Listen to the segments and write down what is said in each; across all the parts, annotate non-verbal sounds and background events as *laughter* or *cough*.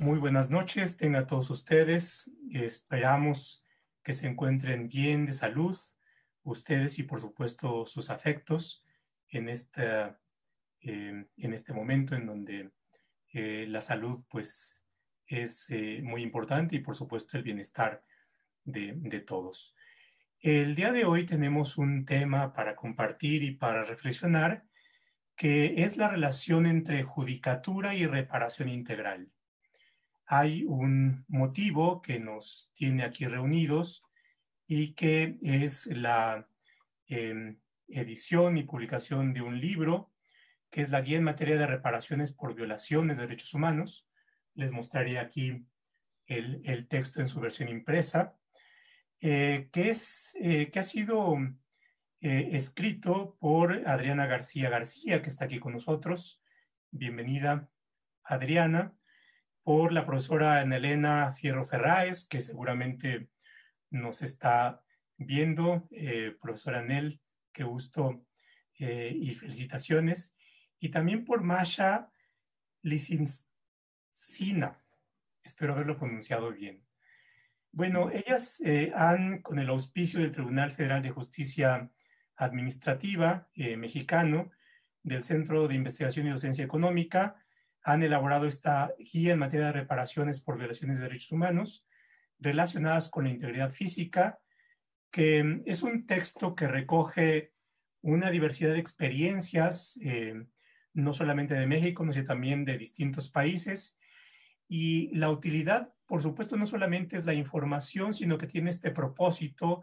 Muy buenas noches, tengan todos ustedes. Esperamos que se encuentren bien de salud, ustedes y por supuesto sus afectos en, eh, en este momento en donde eh, la salud pues es eh, muy importante y por supuesto el bienestar de, de todos. El día de hoy tenemos un tema para compartir y para reflexionar que es la relación entre judicatura y reparación integral. Hay un motivo que nos tiene aquí reunidos y que es la em, edición y publicación de un libro que es la guía en materia de reparaciones por violaciones de derechos humanos. Les mostraré aquí el, texto en su versión impresa, eh, que, es, eh, que ha sido eh, escrito por Adriana García García, que está aquí con nosotros. Bienvenida, Adriana. Por la profesora Elena Fierro Ferraes, que seguramente nos está viendo. Eh, profesora Nel, qué gusto eh, y felicitaciones. Y también por Masha Lisincina. Espero haberlo pronunciado bien. Bueno, ellas han, con el auspicio del Tribunal Federal de Justicia administrativa eh, mexicano del Centro de Investigación y Docencia Económica han elaborado esta guía en materia de reparaciones por violaciones de derechos humanos relacionadas con la integridad física, que mm, es un texto que recoge una diversidad de experiencias, eh, no solamente de México, sino también de distintos países. Y la utilidad, por supuesto, no solamente es la información, sino que tiene este propósito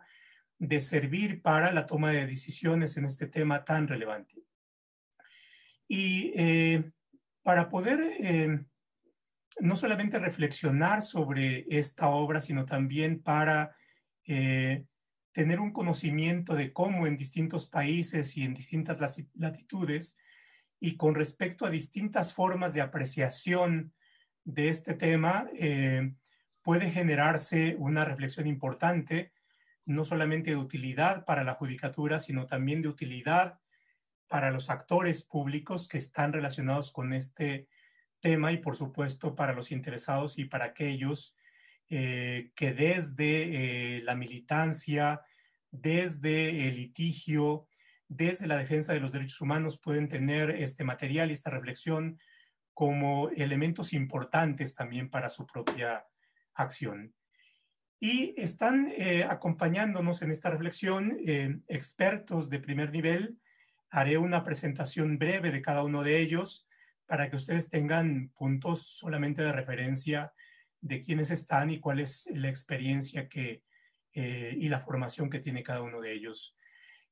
de servir para la toma de decisiones en este tema tan relevante. Y eh, para poder eh, no solamente reflexionar sobre esta obra, sino también para eh, tener un conocimiento de cómo en distintos países y en distintas latitudes y con respecto a distintas formas de apreciación de este tema, puede generarse una reflexión importante no solamente de utilidad para la judicatura, sino también de utilidad para los actores públicos que están relacionados con este tema y por supuesto para los interesados y para aquellos eh, que desde eh, la militancia, desde el litigio, desde la defensa de los derechos humanos pueden tener este material y esta reflexión como elementos importantes también para su propia acción. Y están eh, acompañándonos en esta reflexión expertos de primer nivel. Haré una presentación breve de cada uno de ellos para que ustedes tengan puntos solamente de referencia de quiénes están y cuál es la experiencia que, eh, y la formación que tiene cada uno de ellos.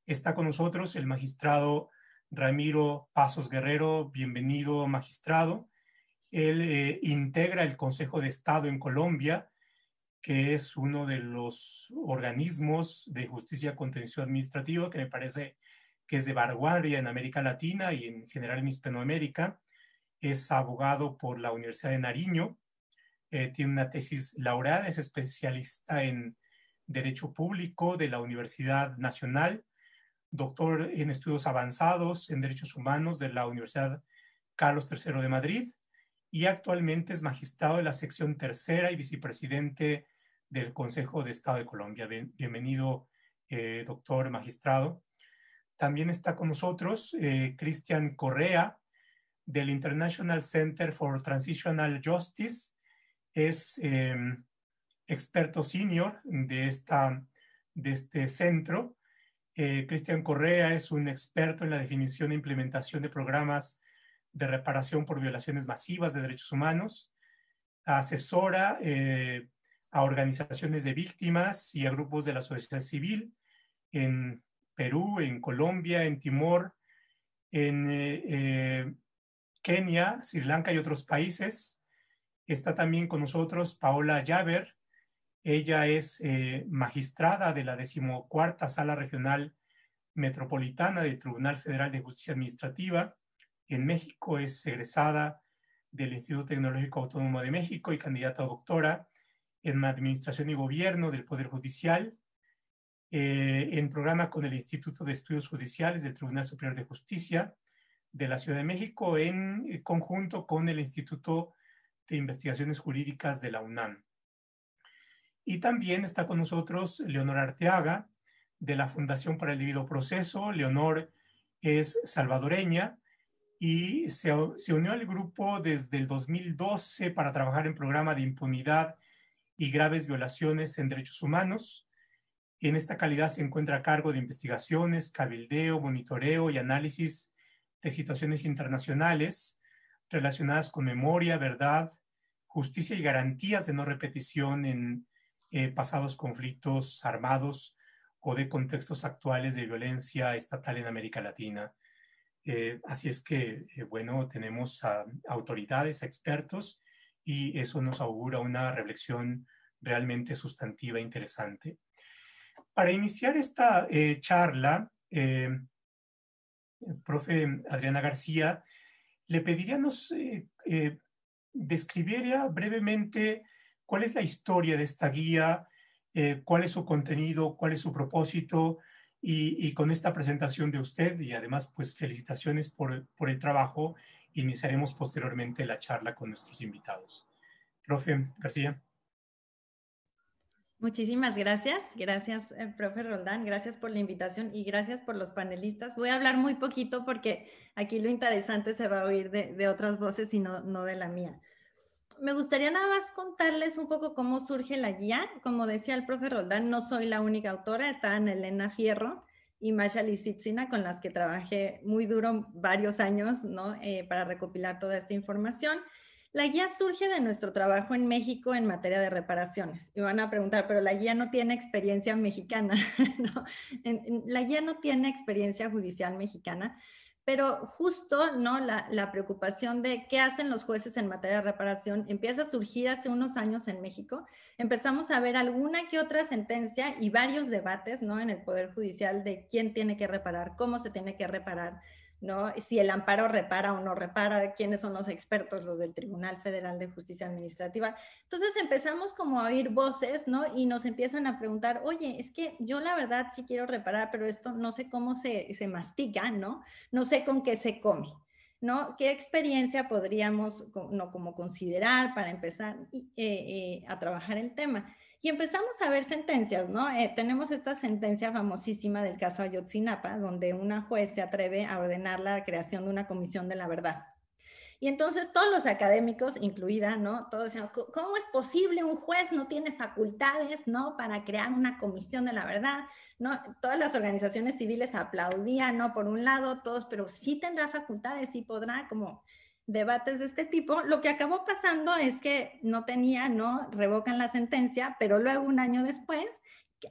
Está con nosotros el magistrado Ramiro Pasos Guerrero. Bienvenido, magistrado. Él integra el Consejo de Estado en Colombia que es uno de los organismos de justicia contencioso administrativa que me parece que es de vanguardia en América Latina y en general en Hispanoamérica. Es abogado por la Universidad de Nariño, eh, tiene una tesis laureada, es especialista en Derecho Público de la Universidad Nacional, doctor en estudios avanzados en Derechos Humanos de la Universidad Carlos III de Madrid y actualmente es magistrado de la sección tercera y vicepresidente del Consejo de Estado de Colombia. Bienvenido, eh, doctor magistrado. También está con nosotros eh, Cristian Correa del International Center for Transitional Justice. Es em, experto senior de, esta, de este centro. Eh, Cristian Correa es un experto en la definición e implementación de programas de reparación por violaciones masivas de derechos humanos. Asesora a organizaciones de víctimas y a grupos de la sociedad civil en Perú, en Colombia, en Timor, en eh, eh, Kenia, Sri Lanka y otros países. Está también con nosotros Paola Yaver. Ella es eh, magistrada de la decimocuarta Sala Regional Metropolitana del Tribunal Federal de Justicia Administrativa. En México es egresada del Instituto Tecnológico Autónomo de México y candidata a doctora en Administración y Gobierno del Poder Judicial, eh, en programa con el Instituto de Estudios Judiciales del Tribunal Superior de Justicia de la Ciudad de México, en conjunto con el Instituto de Investigaciones Jurídicas de la UNAM. Y también está con nosotros Leonor Arteaga, de la Fundación para el Debido Proceso. Leonor es salvadoreña y se, unió al grupo desde el 2012 para trabajar en programa de impunidad y graves violaciones en derechos humanos. En esta calidad se encuentra a cargo de investigaciones, cabildeo, monitoreo y análisis de situaciones internacionales relacionadas con memoria, verdad, justicia y garantías de no repetición en eh, pasados conflictos armados o de contextos actuales de violencia estatal en América Latina. Eh, así es que, eh, bueno, tenemos autoridades, expertos, y eso nos augura una reflexión realmente sustantiva e interesante. Para iniciar esta charla, profe Adriana García, le pediría nos describiera brevemente cuál es la historia de esta guía, eh, cuál es su contenido, cuál es su propósito y, con esta presentación de usted y además pues felicitaciones por, por el trabajo, iniciaremos posteriormente la charla con nuestros invitados. Profe García. Muchísimas gracias. Gracias, eh, profe Roldán. Gracias por la invitación y gracias por los panelistas. Voy a hablar muy poquito porque aquí lo interesante se va a oír de, otras voces y no, no de la mía me gustaría nada más contarles un poco cómo surge la guía. Como decía el profe Roldán, no soy la única autora, estaban Elena Fierro y Masha Lisitzina, con las que trabajé muy duro varios años ¿no? Eh, para recopilar toda esta información. La guía surge de nuestro trabajo en México en materia de reparaciones. Y van a preguntar, pero la guía no tiene experiencia mexicana. *laughs* ¿no? la guía no tiene experiencia judicial mexicana, pero justo ¿no? La, la, preocupación de qué hacen los jueces en materia de reparación empieza a surgir hace unos años en México. Empezamos a ver alguna que otra sentencia y varios debates ¿no? en el Poder Judicial de quién tiene que reparar, cómo se tiene que reparar, ¿no? Si el amparo repara o no repara, quiénes son los expertos, los del Tribunal Federal de Justicia Administrativa. Entonces empezamos como a oír voces, ¿no? Y nos empiezan a preguntar, oye, es que yo la verdad sí quiero reparar, pero esto no sé cómo se, se mastica, ¿no? No sé con qué se come. ¿no? ¿Qué experiencia podríamos no, como considerar para empezar eh, eh, a trabajar el tema? Y empezamos a ver sentencias, ¿no? Eh, tenemos esta sentencia famosísima del caso Ayotzinapa, donde una juez se atreve a ordenar la creación de una comisión de la verdad. Y entonces todos los académicos, incluida, ¿no? Todos decían, ¿cómo es posible? Un juez no tiene facultades, ¿no? Para crear una comisión de la verdad, ¿no? Todas las organizaciones civiles aplaudían, ¿no? Por un lado, todos, pero sí tendrá facultades, sí podrá, como debates de este tipo. Lo que acabó pasando es que no tenía, ¿no? Revocan la sentencia, pero luego un año después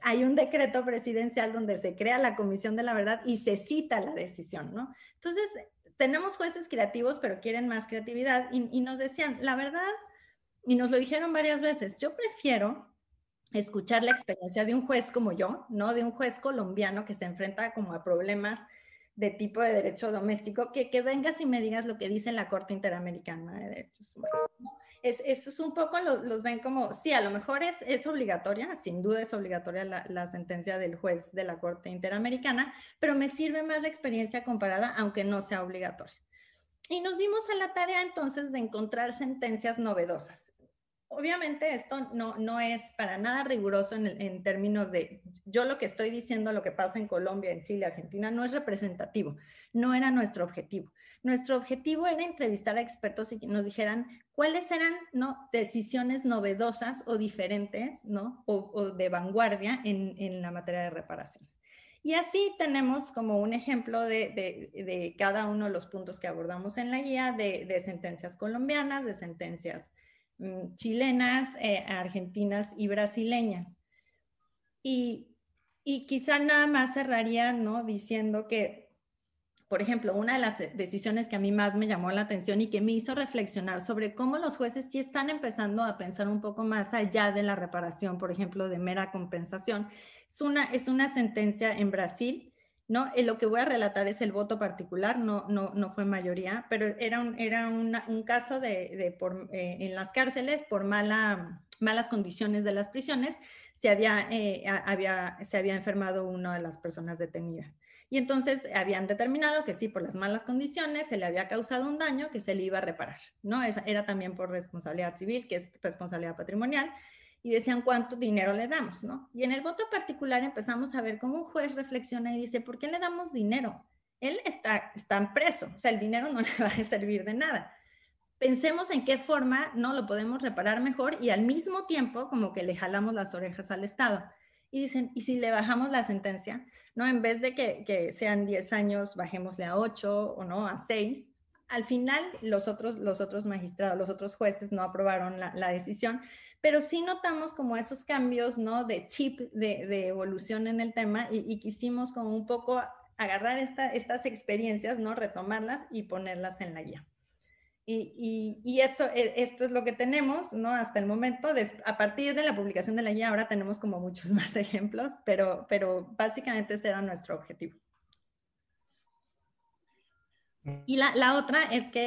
hay un decreto presidencial donde se crea la Comisión de la Verdad y se cita la decisión, ¿no? Entonces, tenemos jueces creativos, pero quieren más creatividad y, y nos decían, la verdad, y nos lo dijeron varias veces, yo prefiero escuchar la experiencia de un juez como yo, ¿no? De un juez colombiano que se enfrenta como a problemas de tipo de derecho doméstico, que, que vengas y me digas lo que dice la Corte Interamericana de Derechos Humanos. Es, eso es un poco, los, los, ven como, sí, a lo mejor es, es obligatoria, sin duda es obligatoria la, sentencia del juez de la Corte Interamericana, pero me sirve más la experiencia comparada, aunque no sea obligatoria. Y nos dimos a la tarea entonces de encontrar sentencias novedosas obviamente esto no, no es para nada riguroso en, términos de, yo lo que estoy diciendo, lo que pasa en Colombia, en Chile, Argentina, no es representativo, no era nuestro objetivo. Nuestro objetivo era entrevistar a expertos y que nos dijeran cuáles eran ¿no? decisiones novedosas o diferentes ¿no? o, de vanguardia en, en, la materia de reparaciones. Y así tenemos como un ejemplo de, de, cada uno de los puntos que abordamos en la guía de, sentencias colombianas, de sentencias chilenas, eh, argentinas y brasileñas. Y, y, quizá nada más cerraría, ¿no? Diciendo que, por ejemplo, una de las decisiones que a mí más me llamó la atención y que me hizo reflexionar sobre cómo los jueces sí están empezando a pensar un poco más allá de la reparación, por ejemplo, de mera compensación. Es una, es una sentencia en Brasil ¿no? Eh, lo que voy a relatar es el voto particular, no, no, no fue mayoría, pero era un, era un caso de, de por, eh, en las cárceles por mala, malas condiciones de las prisiones, se había, eh, había, se había enfermado una de las personas detenidas. Y entonces habían determinado que sí, por las malas condiciones se le había causado un daño que se le iba a reparar, ¿no? Esa era también por responsabilidad civil, que es responsabilidad patrimonial, y decían cuánto dinero le damos, ¿no? Y en el voto particular empezamos a ver cómo un juez reflexiona y dice, ¿por qué le damos dinero? Él está, está preso, o sea, el dinero no *laughs* le va a servir de nada. Pensemos en qué forma no lo podemos reparar mejor y al mismo tiempo como que le jalamos las orejas al Estado y dicen, ¿y si le bajamos la sentencia? ¿No? En vez de que, sean 10 años, bajémosle a 8 o no, a 6. Al final, los otros, los otros magistrados, los otros jueces no aprobaron la, decisión, pero sí notamos como esos cambios, ¿no? De chip, de, evolución en el tema y, quisimos como un poco agarrar estas experiencias, ¿no? Retomarlas y ponerlas en la guía. Y, eso, e, esto es lo que tenemos, ¿no? Hasta el momento, a partir de la publicación de la guía, ahora tenemos como muchos *laughs* más ejemplos, pero, pero básicamente ese era nuestro objetivo. Y la, la otra es que,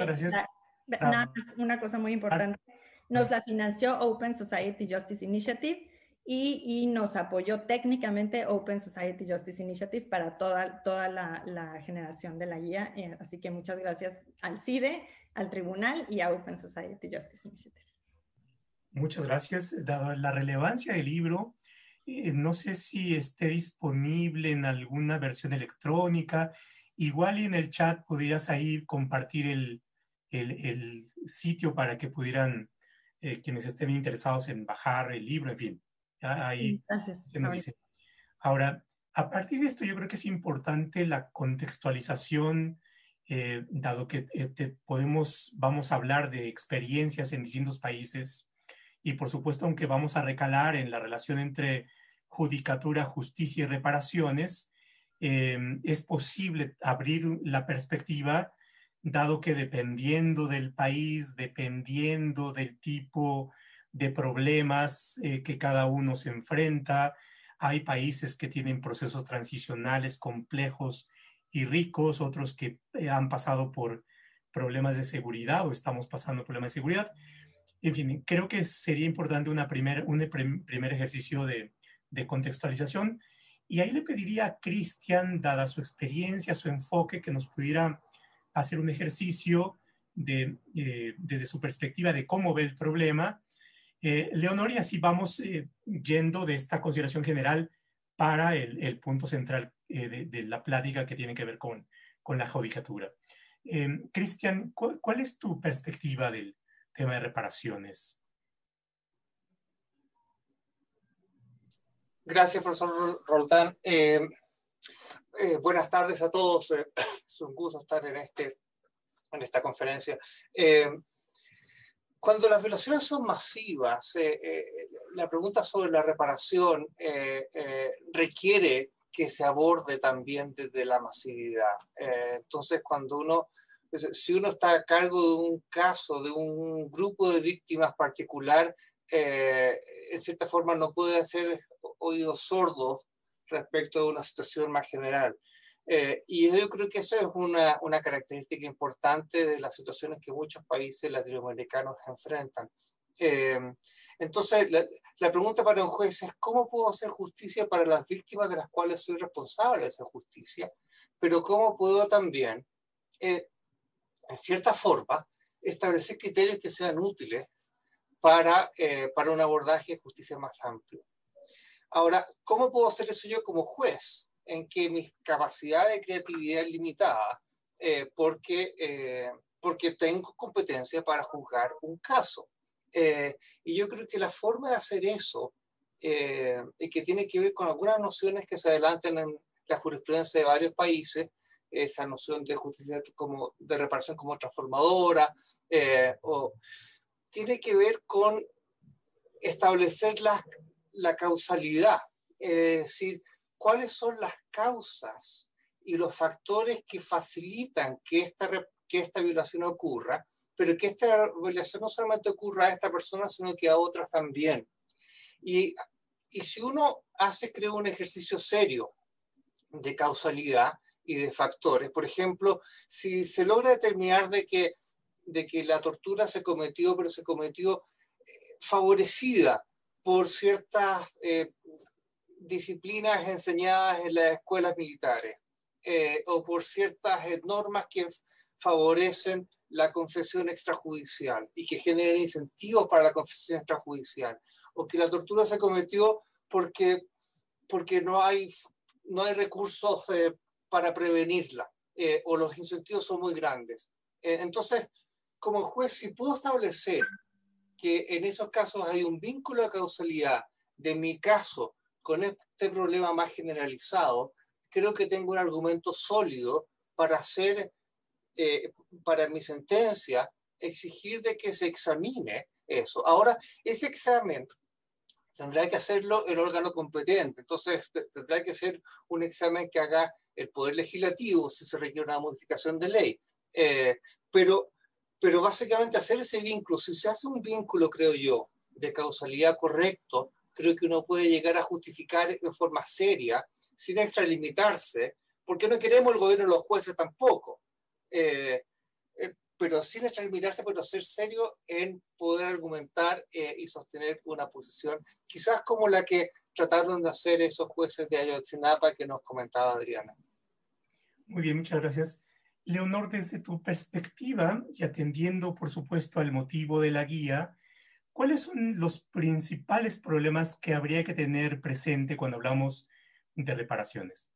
una cosa muy importante, nos la financió Open Society Justice Initiative y, y, nos apoyó técnicamente Open Society Justice Initiative para toda, toda la, la generación de la guía. Eh, así que muchas gracias al CIDE al tribunal y a Open Society Justice Initiative. Muchas gracias. Dado la relevancia del libro, eh, no sé si esté disponible en alguna versión electrónica. Igual y en el chat podrías ahí compartir el, el, sitio para que pudieran eh, quienes estén interesados en bajar el libro, en fin. Ahí gracias. Ahora, a partir de esto, yo creo que es importante la contextualización eh, dado que eh, podemos, vamos a hablar de experiencias en distintos países y por supuesto, aunque vamos a recalar en la relación entre judicatura, justicia y reparaciones, eh, es posible abrir la perspectiva, dado que dependiendo del país, dependiendo del tipo de problemas que cada uno se enfrenta, hay países que tienen procesos transicionales complejos y ricos, otros que eh, han pasado por problemas de seguridad o estamos pasando problemas de seguridad. En fin, creo que sería importante una primer, un primer ejercicio de contextualización. Y ahí le pediría a Cristian, dada su experiencia, su enfoque, que nos pudiera hacer un ejercicio de, eh, desde su perspectiva de cómo ve el problema. Eh, Leonor, y así vamos eh, yendo de esta consideración general para el, punto central eh, de, la plática que tiene que ver con, con la judicatura. Cristian, ¿cuál, es tu perspectiva del tema de reparaciones? Gracias, profesor Roldán. Eh, buenas tardes a todos. *coughs* es un gusto estar en, este, en esta conferencia. cuando las violaciones son masivas, la pregunta sobre la reparación requiere que se aborde también desde la masividad. Eh, entonces, cuando uno, si uno está a cargo de un caso, de un grupo de víctimas particular, eh, en cierta forma no puede hacer oídos sordos respecto de una situación más general. Eh, y yo creo que eso es una, una, característica importante de las situaciones que muchos países latinoamericanos enfrentan. Eh, entonces, la, pregunta para un juez es, ¿cómo puedo hacer justicia para las víctimas de las cuales soy responsable de esa justicia? Pero ¿cómo puedo también, eh, en cierta forma, establecer criterios que sean útiles para, eh, para un abordaje de justicia más amplio? Ahora, ¿cómo puedo hacer eso yo como juez? En que mi capacidad de creatividad es limitada porque, porque tengo competencia para juzgar un caso. Eh, y yo creo que la forma de hacer eso, eh, y que tiene que ver con algunas nociones que se adelantan en la jurisprudencia de varios países, esa noción de justicia como de reparación como transformadora, eh, o, tiene que ver con establecer la, la causalidad, es decir, cuáles son las causas y los factores que facilitan que esta, que esta violación ocurra pero que esta violación no solamente ocurra a esta persona, sino que a otras también. Y, y si uno hace, creo, un ejercicio serio de causalidad y de factores, por ejemplo, si se logra determinar de que, de que la tortura se cometió, pero se cometió eh, favorecida por ciertas eh, disciplinas enseñadas en las escuelas militares, o por ciertas normas que favorecen la confesión extrajudicial y que generan incentivos para la confesión extrajudicial, o que la tortura se cometió porque, porque no, hay, no hay recursos para prevenirla, o los incentivos son muy grandes. entonces, como juez, si puedo establecer que en esos casos hay un vínculo de causalidad de mi caso con este problema más generalizado, creo que tengo un argumento sólido para hacer, eh, para mi sentencia, exigir de que se examine eso. Ahora, ese examen tendrá que hacerlo el órgano competente, entonces tendrá que ser un examen que haga el Poder Legislativo si se requiere una modificación de ley. Eh, pero pero básicamente hacer ese vínculo, si se hace un vínculo, creo yo, de causalidad correcto, creo que uno puede llegar a justificar en forma seria, sin extralimitarse, porque no queremos el gobierno y los jueces tampoco, eh, eh, pero sin extralimitarse, pero ser serio en poder argumentar eh, y sostener una posición, quizás como la que trataron de hacer esos jueces de Ayotzinapa que nos comentaba Adriana. Muy bien, muchas gracias. Leonor, desde tu perspectiva y atendiendo, por supuesto, al motivo de la guía, ¿cuáles son los principales problemas que habría que tener presente cuando hablamos de reparaciones?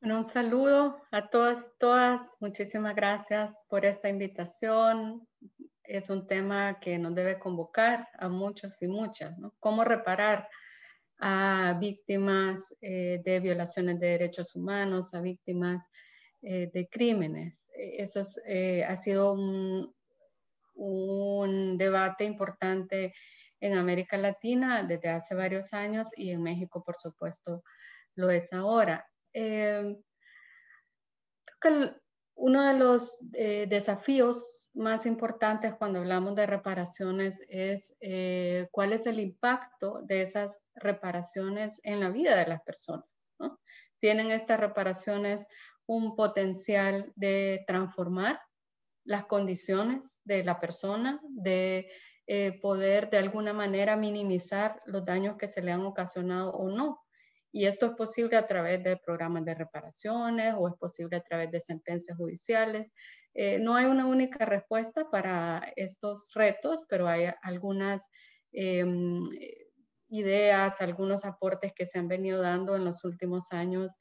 Bueno, un saludo a todas, todas. Muchísimas gracias por esta invitación. Es un tema que nos debe convocar a muchos y muchas. ¿Cómo reparar? A víctimas eh, de violaciones de derechos humanos, a víctimas eh, de crímenes. Eso eh, ha sido un, debate importante en América Latina desde hace varios años y en México, por supuesto, lo es ahora. uno de los desafíos más importantes cuando hablamos de reparaciones es eh, cuál es el impacto de esas reparaciones en la vida de las personas. Tienen estas reparaciones un potencial de transformar las condiciones de la persona, de eh, poder de alguna manera minimizar los daños que se le han ocasionado o no. Y esto es posible a través de programas de reparaciones o es posible a través de sentencias judiciales. Eh, no hay una única respuesta para estos retos, pero hay algunas em, ideas, algunos aportes que se han venido dando en los últimos años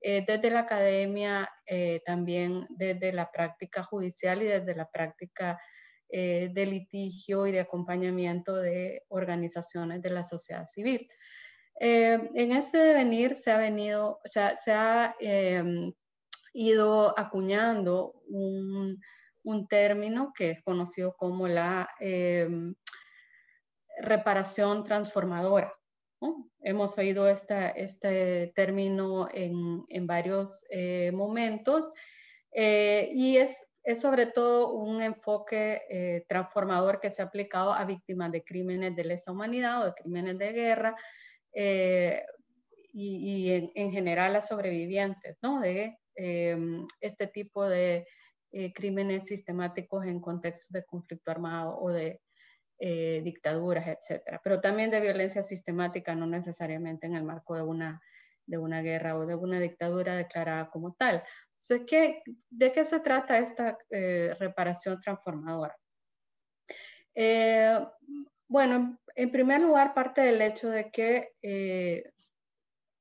eh, desde la academia, eh, también desde la práctica judicial y desde la práctica de litigio y de acompañamiento de organizaciones de la sociedad civil. En este devenir se ha venido, o sea, se ha em, ido acuñando un, término que es conocido como la em, reparación transformadora. Hemos oído este término en, varios eh, momentos eh, y es, es, sobre todo un enfoque eh, transformador que se ha aplicado a víctimas de crímenes de lesa humanidad o de crímenes de guerra y, en, general a sobrevivientes ¿no? de Em, este tipo de eh, crímenes sistemáticos en contextos de conflicto armado o de eh, dictaduras, etcétera, pero también de violencia sistemática, no necesariamente en el marco de una, de una guerra o de una dictadura declarada como tal. Entonces, ¿qué, ¿de qué se trata esta eh, reparación transformadora? Bueno, en primer lugar, parte del hecho de que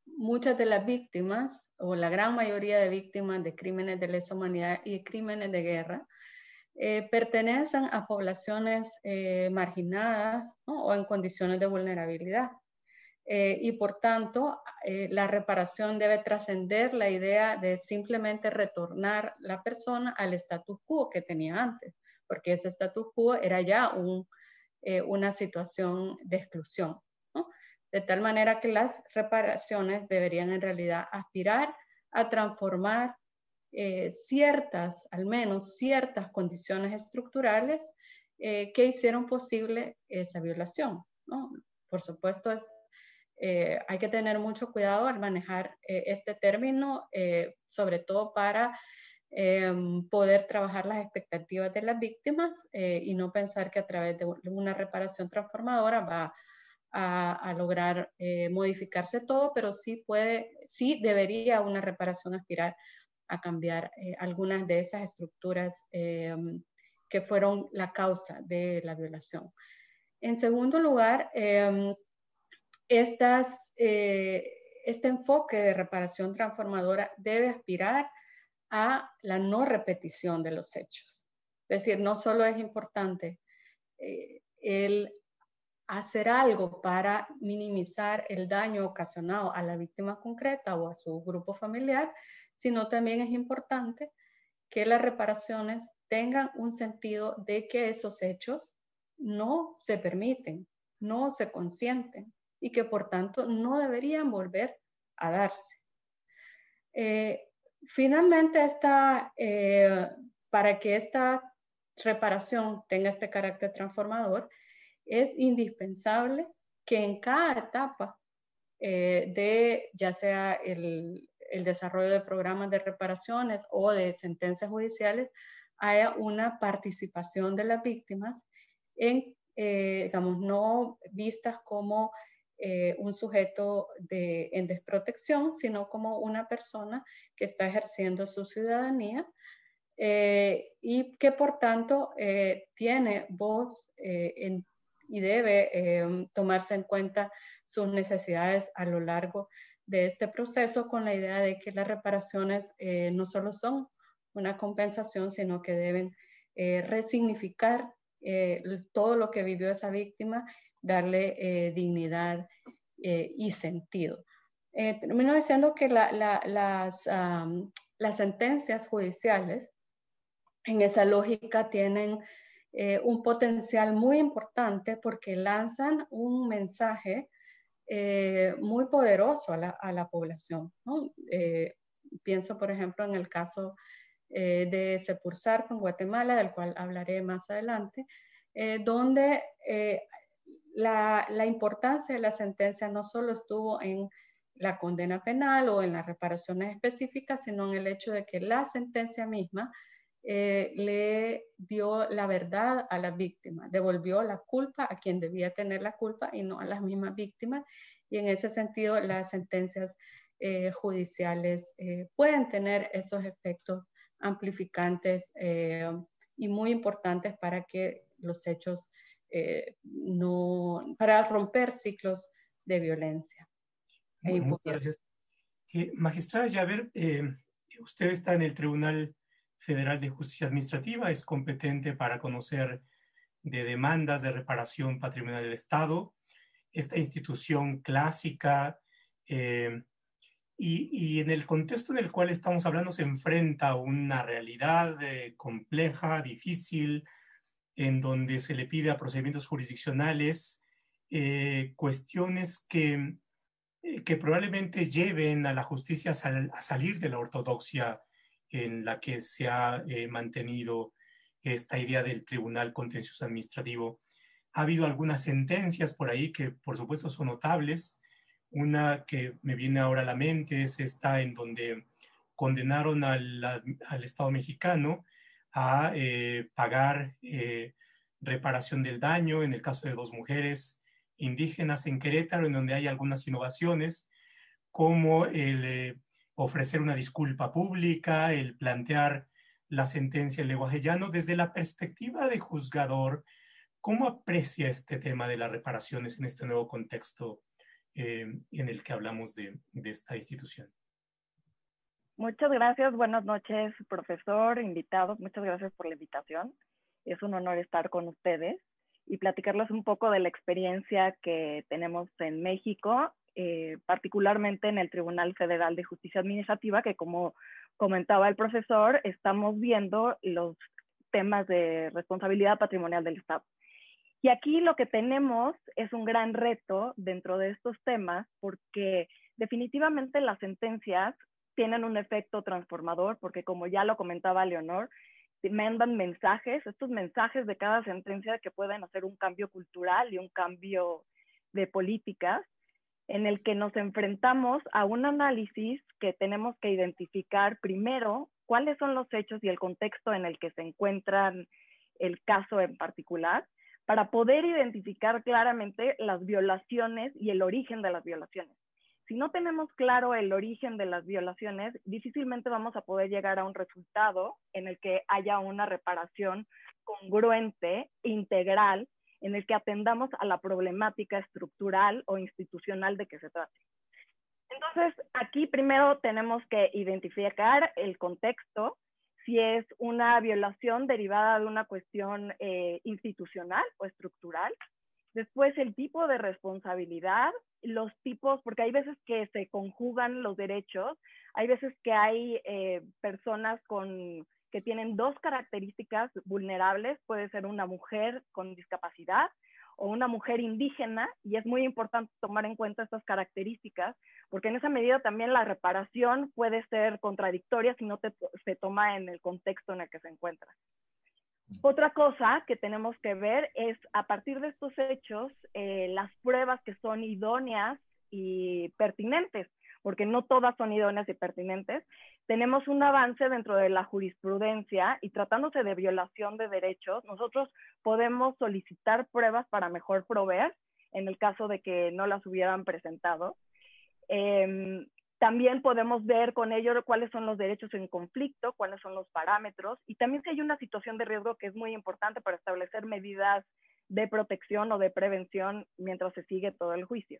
muchas de las víctimas, o la gran mayoría de víctimas de crímenes de lesa humanidad y crímenes de guerra, eh, pertenecen a poblaciones eh, marginadas o en condiciones de vulnerabilidad. Eh, y por tanto, la reparación debe trascender la idea de simplemente retornar la persona al status quo que tenía antes, porque ese status quo era ya una situación de exclusión de tal manera que las reparaciones deberían en realidad aspirar a transformar eh, ciertas, al menos ciertas condiciones estructurales eh, que hicieron posible esa violación. Por supuesto, es, eh, hay que tener mucho cuidado al manejar este término, sobre todo para em, poder trabajar las expectativas de las víctimas y no pensar que a través de una reparación transformadora va a, lograr eh, modificarse todo, pero sí puede, sí debería una reparación aspirar a cambiar eh, algunas de esas estructuras em, que fueron la causa de la violación. En segundo lugar, em, eh, este enfoque de reparación transformadora debe aspirar a la no repetición de los hechos. Es decir, no solo es importante el hacer algo para minimizar el daño ocasionado a la víctima concreta o a su grupo familiar, sino también es importante que las reparaciones tengan un sentido de que esos hechos no se permiten, no se consienten y que por tanto no deberían volver a darse. Eh, finalmente, eh, para que esta reparación tenga este carácter transformador, es indispensable que en cada etapa eh, de ya sea el, desarrollo de programas de reparaciones o de sentencias judiciales haya una participación de las víctimas en, eh, digamos, no vistas como eh, un sujeto de, en desprotección, sino como una persona que está ejerciendo su ciudadanía y que por tanto tiene voz y debe eh, tomarse en cuenta sus necesidades a lo largo de este proceso con la idea de que las reparaciones eh, no solo son una compensación, sino que deben eh, resignificar todo lo que vivió esa víctima, darle dignidad y sentido. termino diciendo que las, sentencias judiciales en esa lógica tienen eh, un potencial muy importante porque lanzan un mensaje eh, muy poderoso a la, población. Eh, pienso, por ejemplo, en el caso de Sepursar con Guatemala, del cual hablaré más adelante, donde la, importancia de la sentencia no solo estuvo en la condena penal o en las reparaciones específicas, sino en el hecho de que la sentencia misma eh, le dio la verdad a la víctima, devolvió la culpa a quien debía tener la culpa y no a las mismas víctimas. Y en ese sentido, las sentencias eh, judiciales eh, pueden tener esos efectos amplificantes y muy importantes para que los hechos no, para romper ciclos de violencia. E gracias. magistrada Javer, usted está en el Tribunal Federal de Justicia Administrativa es competente para conocer de demandas de reparación patrimonial del Estado. Esta institución clásica eh, y, en el contexto en el cual estamos hablando se enfrenta a una realidad eh, compleja, difícil, en donde se le pide a procedimientos jurisdiccionales eh, cuestiones que, que probablemente lleven a la justicia a salir de la ortodoxia en la que se ha eh, mantenido esta idea del Tribunal Contencioso Administrativo. Ha habido algunas sentencias por ahí que por supuesto son notables. Una que me viene ahora a la mente es esta en donde condenaron al, al Estado mexicano a eh, pagar eh, reparación del daño en el caso de dos mujeres indígenas en Querétaro, en donde hay algunas innovaciones, como el ofrecer una disculpa pública, el plantear la sentencia en lenguaje llano. Desde la perspectiva de juzgador, ¿cómo aprecia este tema de las reparaciones en este nuevo contexto eh, en el que hablamos de, de esta institución? Muchas gracias, buenas noches, profesor, invitados, muchas gracias por la invitación. Es un honor estar con ustedes y platicarles un poco de la experiencia que tenemos en México eh, particularmente en el Tribunal Federal de Justicia Administrativa, que como comentaba el profesor, estamos viendo los temas de responsabilidad patrimonial del Estado. Y aquí lo que tenemos es un gran reto dentro de estos temas porque definitivamente las sentencias tienen un efecto transformador porque como ya lo comentaba Leonor, mandan mensajes, estos mensajes de cada sentencia que pueden hacer un cambio cultural y un cambio de políticas en el que nos enfrentamos a un análisis que tenemos que identificar primero cuáles son los hechos y el contexto en el que se encuentran el caso en particular, para poder identificar claramente las violaciones y el origen de las violaciones. Si no tenemos claro el origen de las violaciones, difícilmente vamos a poder llegar a un resultado en el que haya una reparación congruente, integral, en el que atendamos a la problemática estructural o institucional de que se trate. Entonces, aquí primero tenemos que identificar el contexto, si es una violación derivada de una cuestión eh, institucional o estructural. Después, el tipo de responsabilidad, los tipos, porque hay veces que se conjugan los derechos, hay veces que hay eh, personas con, que tienen dos características vulnerables, puede ser una mujer con discapacidad o una mujer indígena, y es muy importante tomar en cuenta estas características, porque en esa medida también la reparación puede ser contradictoria si no se toma en el contexto en el que se encuentra. Otra cosa que tenemos que ver es, a partir de estos hechos, eh, las pruebas que son idóneas y pertinentes, porque no todas son idóneas y pertinentes, tenemos un avance dentro de la jurisprudencia y tratándose de violación de derechos, nosotros podemos solicitar pruebas para mejor proveer en el caso de que no las hubieran presentado. Em, también podemos ver con ello cuáles son los derechos en conflicto, cuáles son los parámetros y también si hay una situación de riesgo que es muy importante para establecer medidas de protección o de prevención mientras se sigue todo el juicio.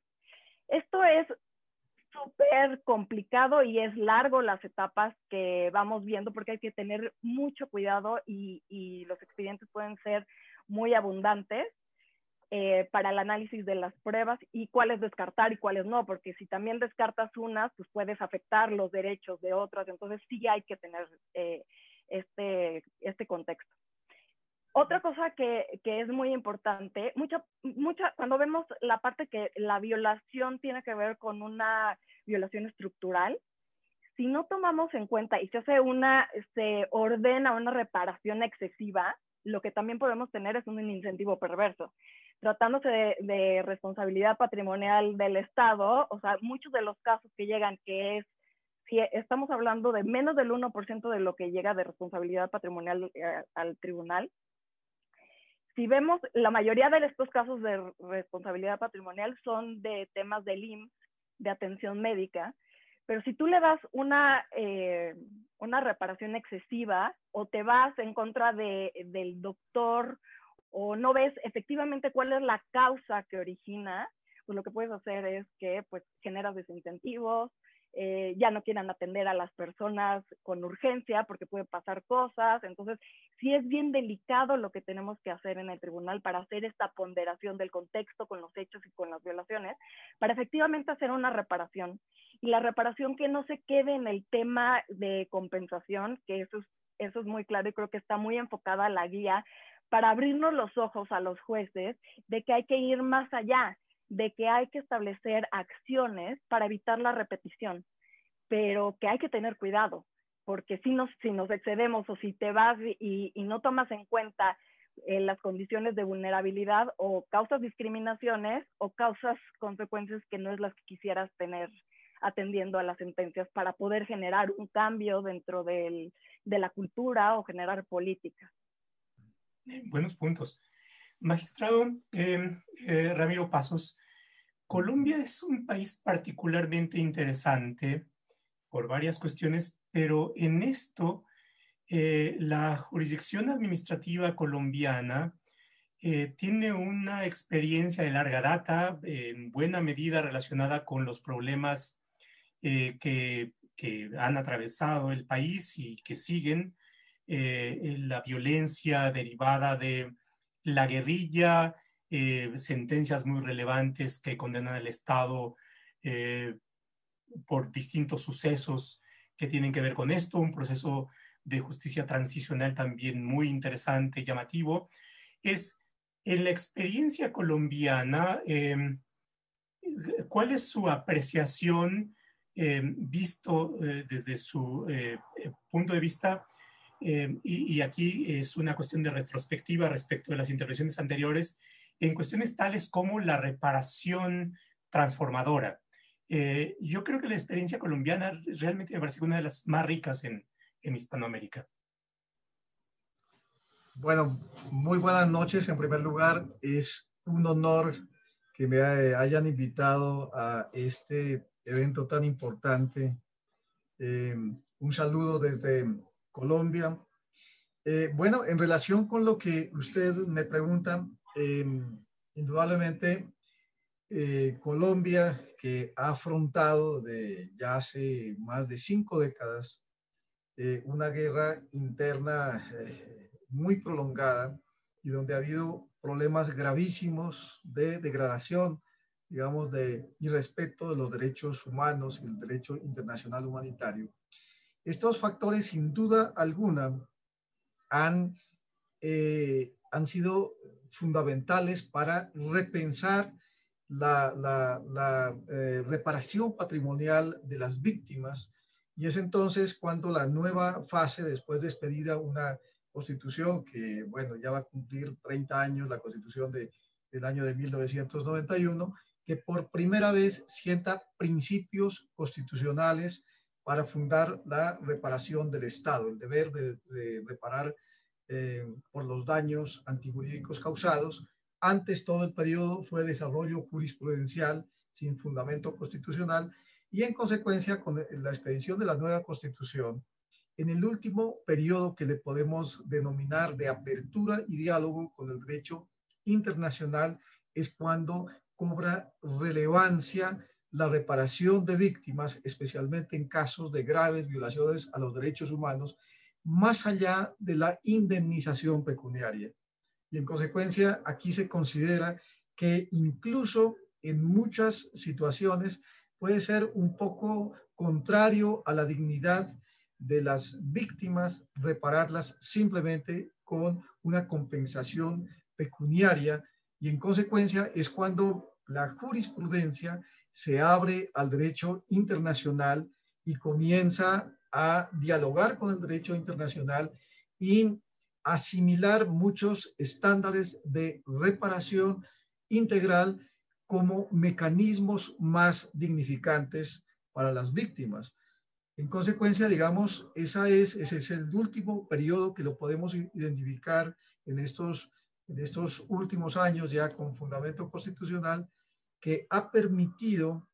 Esto es súper complicado y es largo las etapas que vamos viendo porque hay que tener mucho cuidado y, y los expedientes pueden ser muy abundantes eh, para el análisis de las pruebas y cuáles descartar y cuáles no, porque si también descartas unas, pues puedes afectar los derechos de otras, entonces sí hay que tener eh, este, este contexto. Otra cosa que, que, es muy importante, mucha, mucha, cuando vemos la parte que la violación tiene que ver con una violación estructural, si no tomamos en cuenta y se hace una, se ordena una reparación excesiva, lo que también podemos tener es un incentivo perverso. Tratándose de, responsabilidad patrimonial del Estado, o sea, muchos de los casos que llegan, que es si estamos hablando de menos del 1% de lo que llega de responsabilidad patrimonial eh, al tribunal, si vemos, la mayoría de estos casos de responsabilidad patrimonial son de temas del IMSS, de atención médica, pero si tú le das una, eh, una reparación excesiva o te vas en contra de, del doctor o no ves efectivamente cuál es la causa que origina, pues lo que puedes hacer es que pues generas desincentivos, eh, ya no quieran atender a las personas con urgencia porque puede pasar cosas. Entonces, sí es bien delicado lo que tenemos que hacer en el tribunal para hacer esta ponderación del contexto con los hechos y con las violaciones, para efectivamente hacer una reparación. Y la reparación que no se quede en el tema de compensación, que eso es, eso es muy claro y creo que está muy enfocada la guía para abrirnos los ojos a los jueces de que hay que ir más allá, de que hay que establecer acciones para evitar la repetición, pero que hay que tener cuidado, porque si nos, si nos excedemos o si te vas y, no tomas en cuenta eh, las condiciones de vulnerabilidad o causas discriminaciones o causas consecuencias que no es las que quisieras tener atendiendo a las sentencias para poder generar un cambio dentro del, de la cultura o generar políticas. Buenos puntos. Magistrado eh, eh, Ramiro Pasos, Colombia es un país particularmente interesante por varias cuestiones, pero en esto eh, la jurisdicción administrativa colombiana tiene una experiencia de larga data, en buena medida relacionada con los problemas que, que, han atravesado el país y que siguen, la violencia derivada de la guerrilla, eh, sentencias muy relevantes que condenan al Estado eh, por distintos sucesos que tienen que ver con esto, un proceso de justicia transicional también muy interesante y llamativo, es en la experiencia colombiana, em, ¿cuál es su apreciación em, visto eh, desde su punto de vista eh, y, aquí es una cuestión de retrospectiva respecto de las intervenciones anteriores, en cuestiones tales como la reparación transformadora. Eh, yo creo que la experiencia colombiana realmente me parece una de las más ricas en, en Hispanoamérica. bueno, muy buenas noches. En primer lugar, es un honor que me hayan invitado a este evento tan importante. Eh, un saludo desde Colombia. Eh, bueno, en relación con lo que usted me pregunta, eh, indudablemente Colombia, que ha afrontado de ya hace más de cinco décadas una guerra interna muy prolongada y donde ha habido problemas gravísimos de degradación, digamos, de irrespeto de los derechos humanos y el derecho internacional humanitario. Estos factores, sin duda alguna, han, eh, han sido fundamentales para repensar la, eh, reparación patrimonial de las víctimas. Y es entonces cuando la nueva fase, después de expedida una constitución que, bueno, ya va a cumplir 30 años, la constitución de, del año de 1991, que por primera vez sienta principios constitucionales para fundar la reparación del Estado, el deber de, reparar eh, por los daños antijurídicos causados. Antes todo el periodo fue desarrollo jurisprudencial sin fundamento constitucional y en consecuencia con la expedición de la nueva constitución en el último periodo que le podemos denominar de apertura y diálogo con el derecho internacional es cuando cobra relevancia la reparación de víctimas, especialmente en casos de graves violaciones a los derechos humanos, más allá de la indemnización pecuniaria. Y en consecuencia, aquí se considera que incluso en muchas situaciones puede ser un poco contrario a la dignidad de las víctimas, repararlas simplemente con una compensación pecuniaria y en consecuencia es cuando la jurisprudencia se abre al derecho internacional y comienza a dialogar con el derecho internacional y asimilar muchos estándares de reparación integral como mecanismos más dignificantes para las víctimas. En consecuencia, digamos, esa es, ese es el último periodo que lo podemos identificar en estos, en estos últimos años ya con fundamento constitucional que ha permitido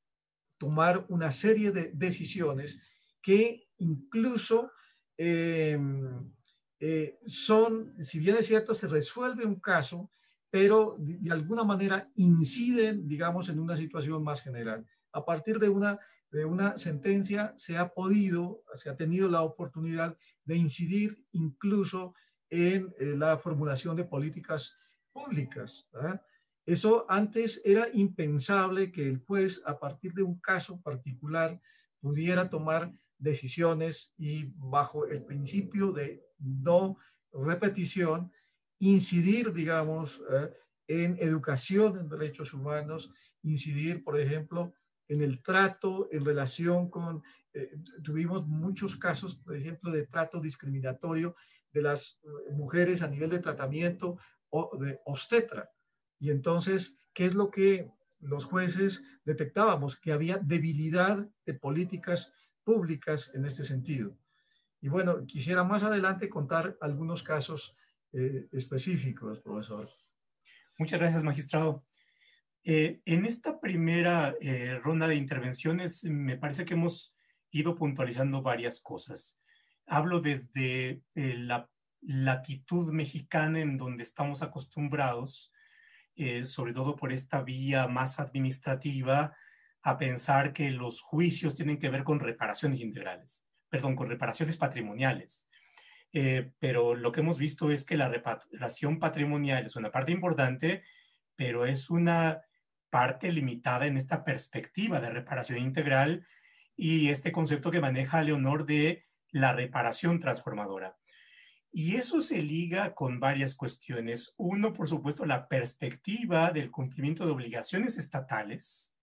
tomar una serie de decisiones que incluso em, eh, son, si bien es cierto, se resuelve un caso, pero de, de, alguna manera inciden, digamos, en una situación más general. A partir de una de una sentencia se ha podido, se ha tenido la oportunidad de incidir incluso en eh, la formulación de políticas públicas. Eso antes era impensable que el juez, a partir de un caso particular, pudiera tomar decisiones y bajo el principio de no repetición, incidir, digamos, en educación en derechos humanos, incidir, por ejemplo, en el trato en relación con, eh, tuvimos muchos casos, por ejemplo, de trato discriminatorio de las eh, mujeres a nivel de tratamiento o de obstetra. Y entonces, ¿qué es lo que los jueces detectábamos? Que había debilidad de políticas públicas en este sentido. Y bueno, quisiera más adelante contar algunos casos eh, específicos, profesor. Muchas gracias, magistrado. Eh, en esta primera eh, ronda de intervenciones me parece que hemos ido puntualizando varias cosas. Hablo desde la latitud mexicana en donde estamos acostumbrados, sobre todo por esta vía más administrativa, a pensar que los juicios tienen que ver con reparaciones integrales, perdón, con reparaciones patrimoniales. pero lo que hemos visto es que la reparación patrimonial es una parte importante, pero es una parte limitada en esta perspectiva de reparación integral y este concepto que maneja Leonor de la reparación transformadora. Y eso se liga con varias cuestiones. Uno, por supuesto, la perspectiva del cumplimiento de obligaciones estatales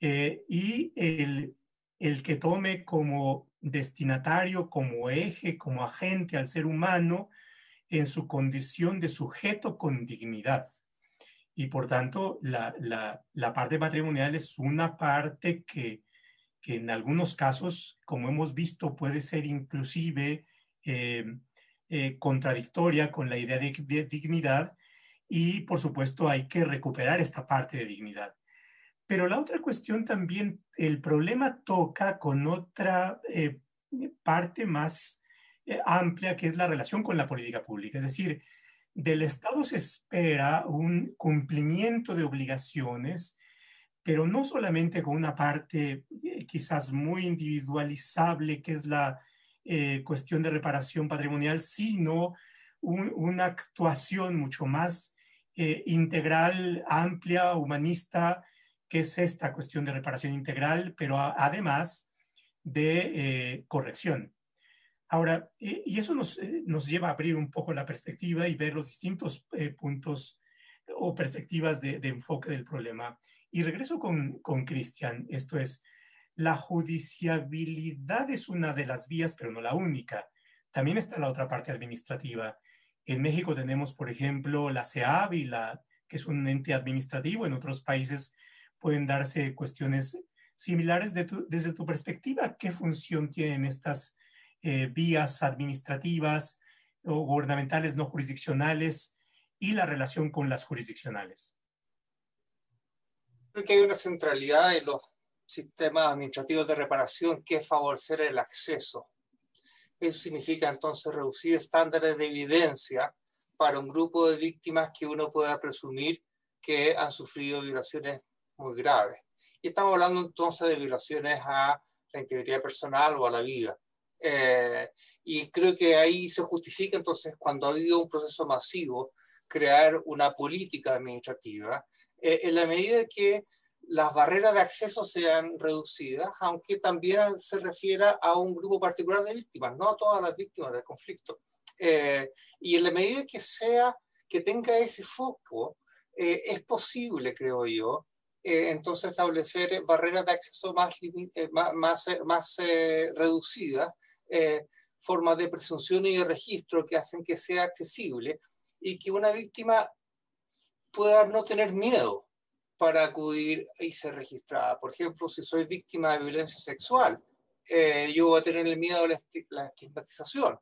eh, y el, el que tome como destinatario, como eje, como agente al ser humano en su condición de sujeto con dignidad. Y por tanto, la, la, parte patrimonial es una parte que, que, en algunos casos, como hemos visto, puede ser inclusive eh, contradictoria con la idea de, dignidad y por supuesto hay que recuperar esta parte de dignidad. Pero la otra cuestión también, el problema toca con otra eh, parte más eh, amplia, que es la relación con la política pública. Es decir, del Estado se espera un cumplimiento de obligaciones, pero no solamente con una parte eh, quizás muy individualizable, que es la cuestión de reparación patrimonial, sino una actuación mucho más integral, amplia, humanista, que es esta cuestión de reparación integral, pero además de eh, corrección. Ahora, y eso nos, eh, nos, lleva a abrir un poco la perspectiva y ver los distintos eh, puntos o perspectivas de, enfoque del problema. Y regreso con Cristian, esto es, la judiciabilidad es una de las vías, pero no la única. También está la otra parte administrativa. En México tenemos, por ejemplo, la CEAB, y la, que es un ente administrativo. En otros países pueden darse cuestiones similares desde tu perspectiva. ¿Qué función tienen estas eh, vías administrativas o gubernamentales no jurisdiccionales y la relación con las jurisdiccionales? Creo que hay una centralidad en los sistemas administrativos de reparación que favorecer el acceso. Eso significa entonces reducir estándares de evidencia para un grupo de víctimas que uno pueda presumir que han sufrido violaciones muy graves. Y estamos hablando entonces de violaciones a la integridad personal o a la vida. Eh, y creo que ahí se justifica entonces cuando ha habido un proceso masivo crear una política administrativa eh, en la medida que las barreras de acceso sean reducidas, aunque también se refiera a un grupo particular de víctimas, no a todas las víctimas del conflicto. Eh, y en la medida que sea, que tenga ese foco, es posible, creo yo, eh, entonces establecer barreras de acceso más, eh, más, más, eh, reducidas, formas de presunción y de registro que hacen que sea accesible y que una víctima pueda no tener miedo para acudir y ser registrada. Por ejemplo, si soy víctima de violencia sexual, yo voy a tener el miedo a la, estigmatización.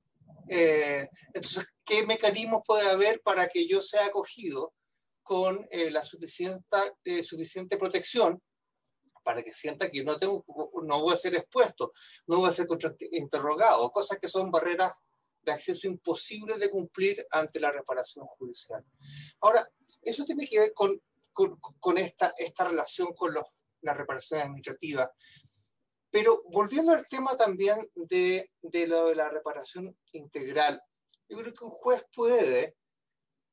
entonces, ¿qué mecanismos puede haber para que yo sea acogido con eh, la suficiente, eh, suficiente protección para que sienta que no, tengo, no voy a ser expuesto, no voy a ser interrogado, cosas que son barreras de acceso imposibles de cumplir ante la reparación judicial. Ahora, eso tiene que ver con, con, esta, relación con los, la reparación administrativa. Pero volviendo al tema también de, de lo de la reparación integral, yo creo que un juez puede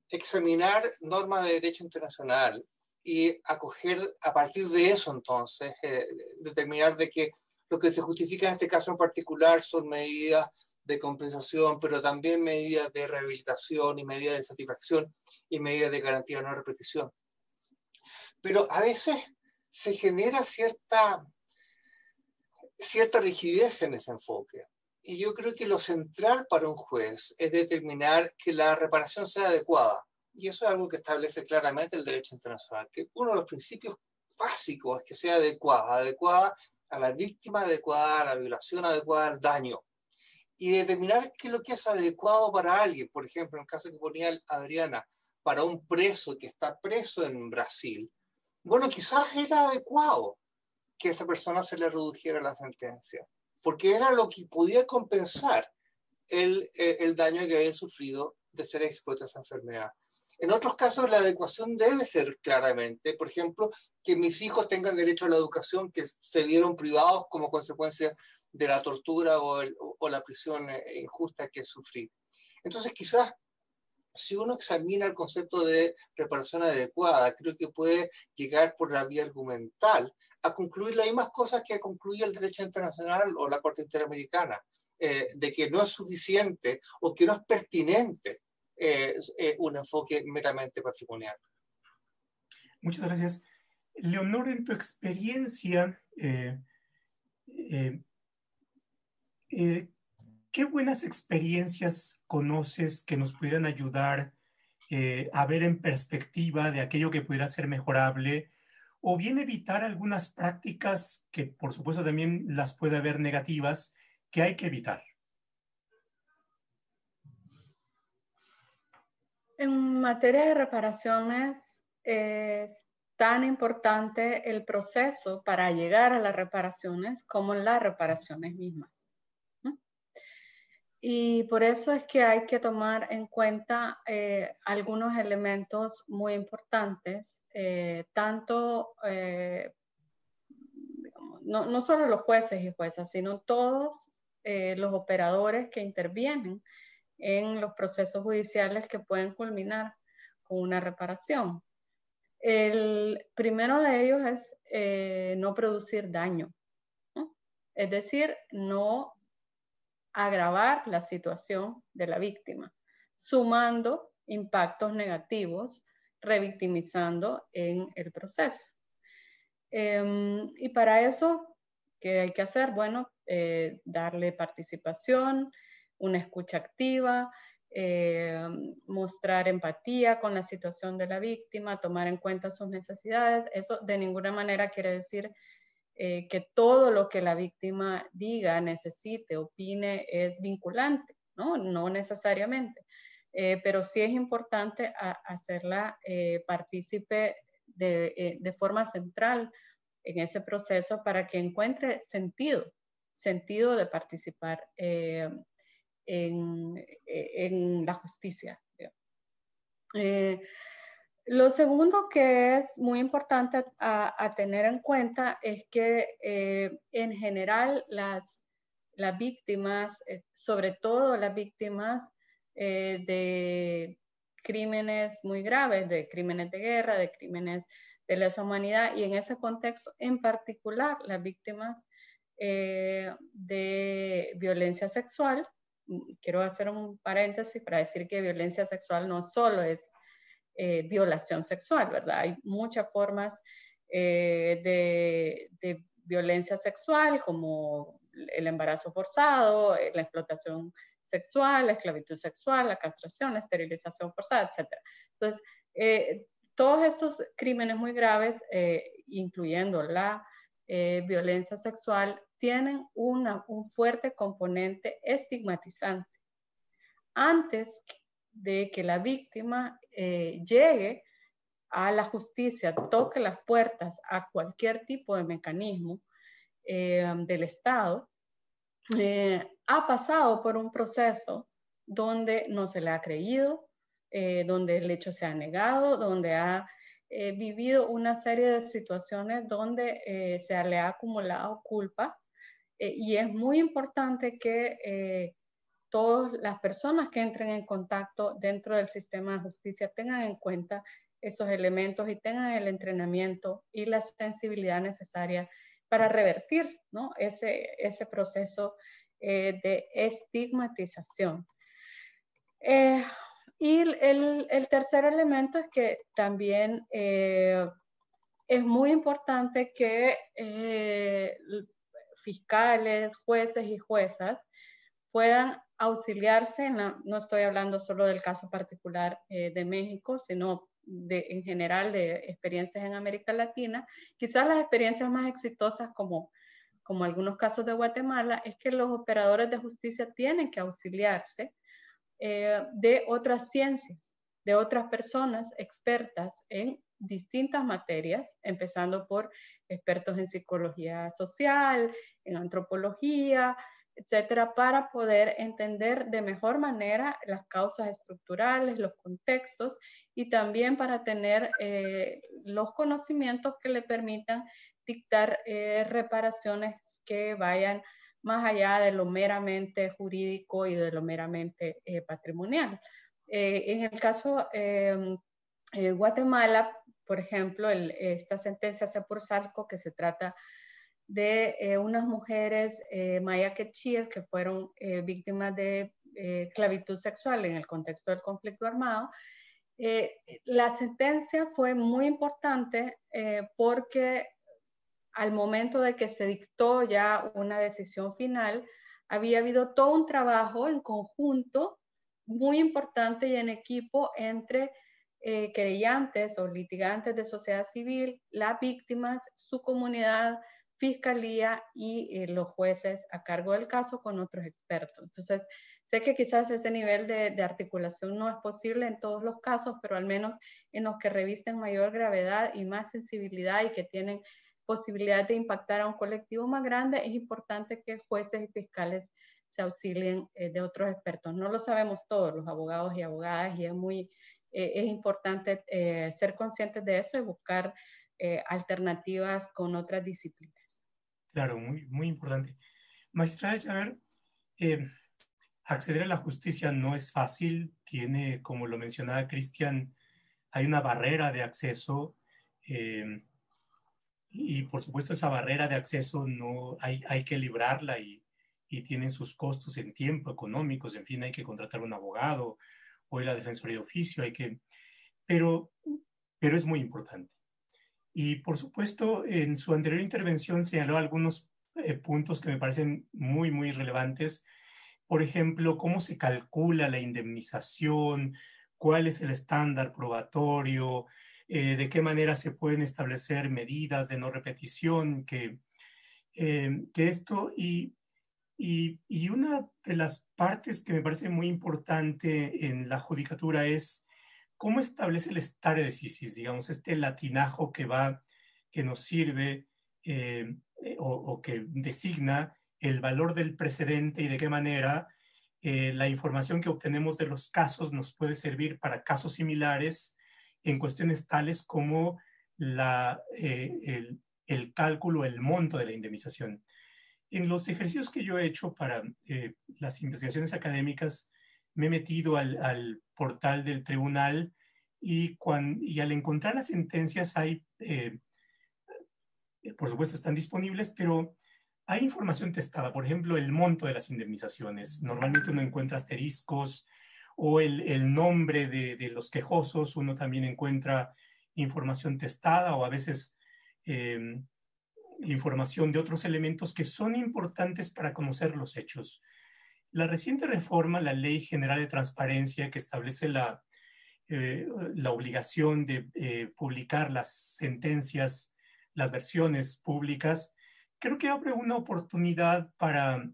examinar normas de derecho internacional y acoger a partir de eso entonces, eh, determinar de que lo que se justifica en este caso en particular son medidas de compensación, pero también medidas de rehabilitación y medidas de satisfacción y medidas de garantía de no repetición. Pero a veces se genera cierta, cierta rigidez en ese enfoque. Y yo creo que lo central para un juez es determinar que la reparación sea adecuada. Y eso es algo que establece claramente el derecho internacional, que uno de los principios básicos es que sea adecuada, adecuada a la víctima, adecuada a la violación, adecuada al daño. Y determinar qué es lo que es adecuado para alguien. Por ejemplo, en el caso que ponía Adriana, para un preso que está preso en Brasil, bueno, quizás era adecuado que a esa persona se le redujera la sentencia porque era lo que podía compensar el, el daño que había sufrido de ser expuesto a esa enfermedad. En otros casos, la adecuación debe ser claramente, por ejemplo, que mis hijos tengan derecho a la educación que se vieron privados como consecuencia de la tortura o, o la prisión eh, injusta que sufrí. Entonces, quizás si uno examina el concepto de reparación adecuada, creo que puede llegar por la vía argumental a concluir las mismas cosas que concluye el derecho internacional o la Corte Interamericana, eh, de que no es suficiente o que no es pertinente eh, eh, un enfoque meramente patrimonial. Muchas gracias. Leonor, en tu experiencia, ¿qué buenas experiencias conoces que nos pudieran ayudar a ver en perspectiva de aquello que pudiera ser mejorable o bien evitar algunas prácticas que por supuesto también las puede haber negativas que hay que evitar. En materia de reparaciones, es tan importante el proceso para llegar a las reparaciones como las reparaciones mismas. Y por eso es que hay que tomar en cuenta eh, algunos elementos muy importantes, eh, tanto, eh, no, no, solo los jueces y juezas, sino todos los operadores que intervienen en los procesos judiciales que pueden culminar con una reparación. El primero de ellos es no producir daño, es decir, no agravar la situación de la víctima, sumando impactos negativos, revictimizando en el proceso. Em, y para eso, ¿qué hay que hacer? Bueno, eh, darle participación, una escucha activa, eh, mostrar empatía con la situación de la víctima, tomar en cuenta sus necesidades. Eso de ninguna manera quiere decir eh, que todo lo que la víctima diga, necesite, opine es vinculante, ¿no? No necesariamente, eh, pero sí es importante hacerla eh, partícipe de, de, forma central en ese proceso para que encuentre sentido, sentido de participar en, en, la justicia. Lo segundo que es muy importante a, tener en cuenta es que eh, en general las, las víctimas, eh, sobre todo las víctimas eh, de crímenes muy graves, de crímenes de guerra, de crímenes de lesa humanidad y en ese contexto en particular las víctimas de violencia sexual, quiero hacer un paréntesis para decir que violencia sexual no solo es eh, violación sexual, ¿verdad? Hay muchas formas eh, de, violencia sexual, como el embarazo forzado, eh, la explotación sexual, la esclavitud sexual, la castración, la esterilización forzada, etc. Entonces, todos estos crímenes muy graves, incluyendo la violencia sexual, tienen una, un fuerte componente estigmatizante. Antes de que la víctima eh, llegue a la justicia, toque las puertas a cualquier tipo de mecanismo eh, del Estado, eh, ha pasado por un proceso donde no se le ha creído, donde el hecho se ha negado, donde ha vivido una serie de situaciones donde se le ha acumulado culpa. y es muy importante que todas las personas que entren en contacto dentro del sistema de justicia tengan en cuenta esos elementos y tengan el entrenamiento y la sensibilidad necesaria para revertir ¿no? ese, ese proceso eh, de estigmatización. Eh, y el, el, tercer elemento es que también eh, es muy importante que fiscales, jueces y juezas puedan auxiliarse, no, estoy hablando solo del caso particular eh, de México, sino en general de experiencias en América Latina. Quizás las experiencias más exitosas, como, como algunos casos de Guatemala, es que los operadores de justicia tienen que auxiliarse eh, de otras ciencias, de otras personas expertas en distintas materias, empezando por expertos en psicología social, en antropología, etcétera, para poder entender de mejor manera las causas estructurales, los contextos y también para tener eh, los conocimientos que le permitan dictar eh, reparaciones que vayan más allá de lo meramente jurídico y de lo meramente eh, patrimonial. en el caso de Guatemala, por ejemplo, esta sentencia Salco que se trata de eh, unas mujeres eh, maya quechíes que fueron eh, víctimas de esclavitud sexual en el contexto del conflicto armado. la sentencia fue muy importante porque al momento de que se dictó ya una decisión final, había habido todo un trabajo en conjunto muy importante y en equipo entre querellantes o litigantes de sociedad civil, las víctimas, su comunidad, fiscalía y eh, los jueces a cargo del caso con otros expertos. Entonces, Sé que quizás ese nivel de, articulación no es posible en todos los casos, pero al menos en los que revisten mayor gravedad y más sensibilidad y que tienen posibilidad de impactar a un colectivo más grande, es importante que jueces y fiscales se auxilien eh, de otros expertos. No lo sabemos todos, los abogados y abogadas, y es muy eh, es importante eh, ser conscientes de eso y buscar alternativas con otras disciplinas. Claro, muy, muy importante. Magistrada Chaver, acceder a la justicia no es fácil, tiene, como lo mencionaba Cristian, hay una barrera de acceso y por supuesto esa barrera de acceso no hay, hay que librarla y y tienen sus costos en tiempo, económicos, en fin, hay que contratar un abogado o la defensoría de oficio, hay que, pero, pero es muy importante. Y por supuesto, en su anterior intervención señaló algunos eh, puntos que me parecen muy, muy relevantes. Por ejemplo, cómo se calcula la indemnización, cuál es el estándar probatorio, eh, de qué manera se pueden establecer medidas de no repetición, que, eh, que esto, y y, una de las partes que me parece muy importante en la judicatura es cómo establece el stare decisis, digamos, este latinajo que va, que nos sirve eh, eh, o, que designa el valor del precedente y de qué manera eh, la información que obtenemos de los casos nos puede servir para casos similares en cuestiones tales como el, el cálculo, el monto de la indemnización. En los ejercicios que yo he hecho para las investigaciones académicas, me he metido al, portal del tribunal y, y, al encontrar las sentencias hay, eh, por supuesto están disponibles, pero hay información testada, por ejemplo, el monto de las indemnizaciones. Normalmente uno encuentra asteriscos o el, nombre de, de, los quejosos, uno también encuentra información testada o a veces eh, información de otros elementos que son importantes para conocer los hechos. La reciente reforma, la Ley General de Transparencia, que establece la, eh, la obligación de eh, publicar las sentencias, las versiones públicas, creo que abre una oportunidad para,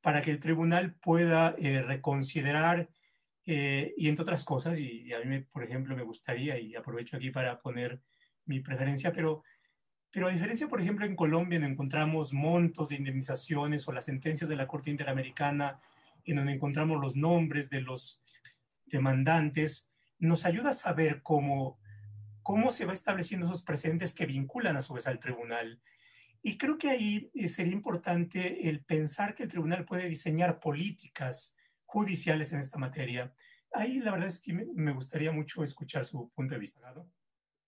para que el tribunal pueda eh, reconsiderar, y entre otras cosas, y, a mí, por ejemplo, me gustaría, y aprovecho aquí para poner mi preferencia, pero pero a diferencia, por ejemplo, en Colombia, donde encontramos montos de indemnizaciones o las sentencias de la Corte Interamericana, en donde encontramos los nombres de los demandantes, nos ayuda a saber cómo, cómo se va estableciendo esos precedentes que vinculan a su vez al tribunal. Y creo que ahí eh, sería importante el pensar que el tribunal puede diseñar políticas judiciales en esta materia. Ahí la verdad es que me gustaría mucho escuchar su punto de vista. ¿no?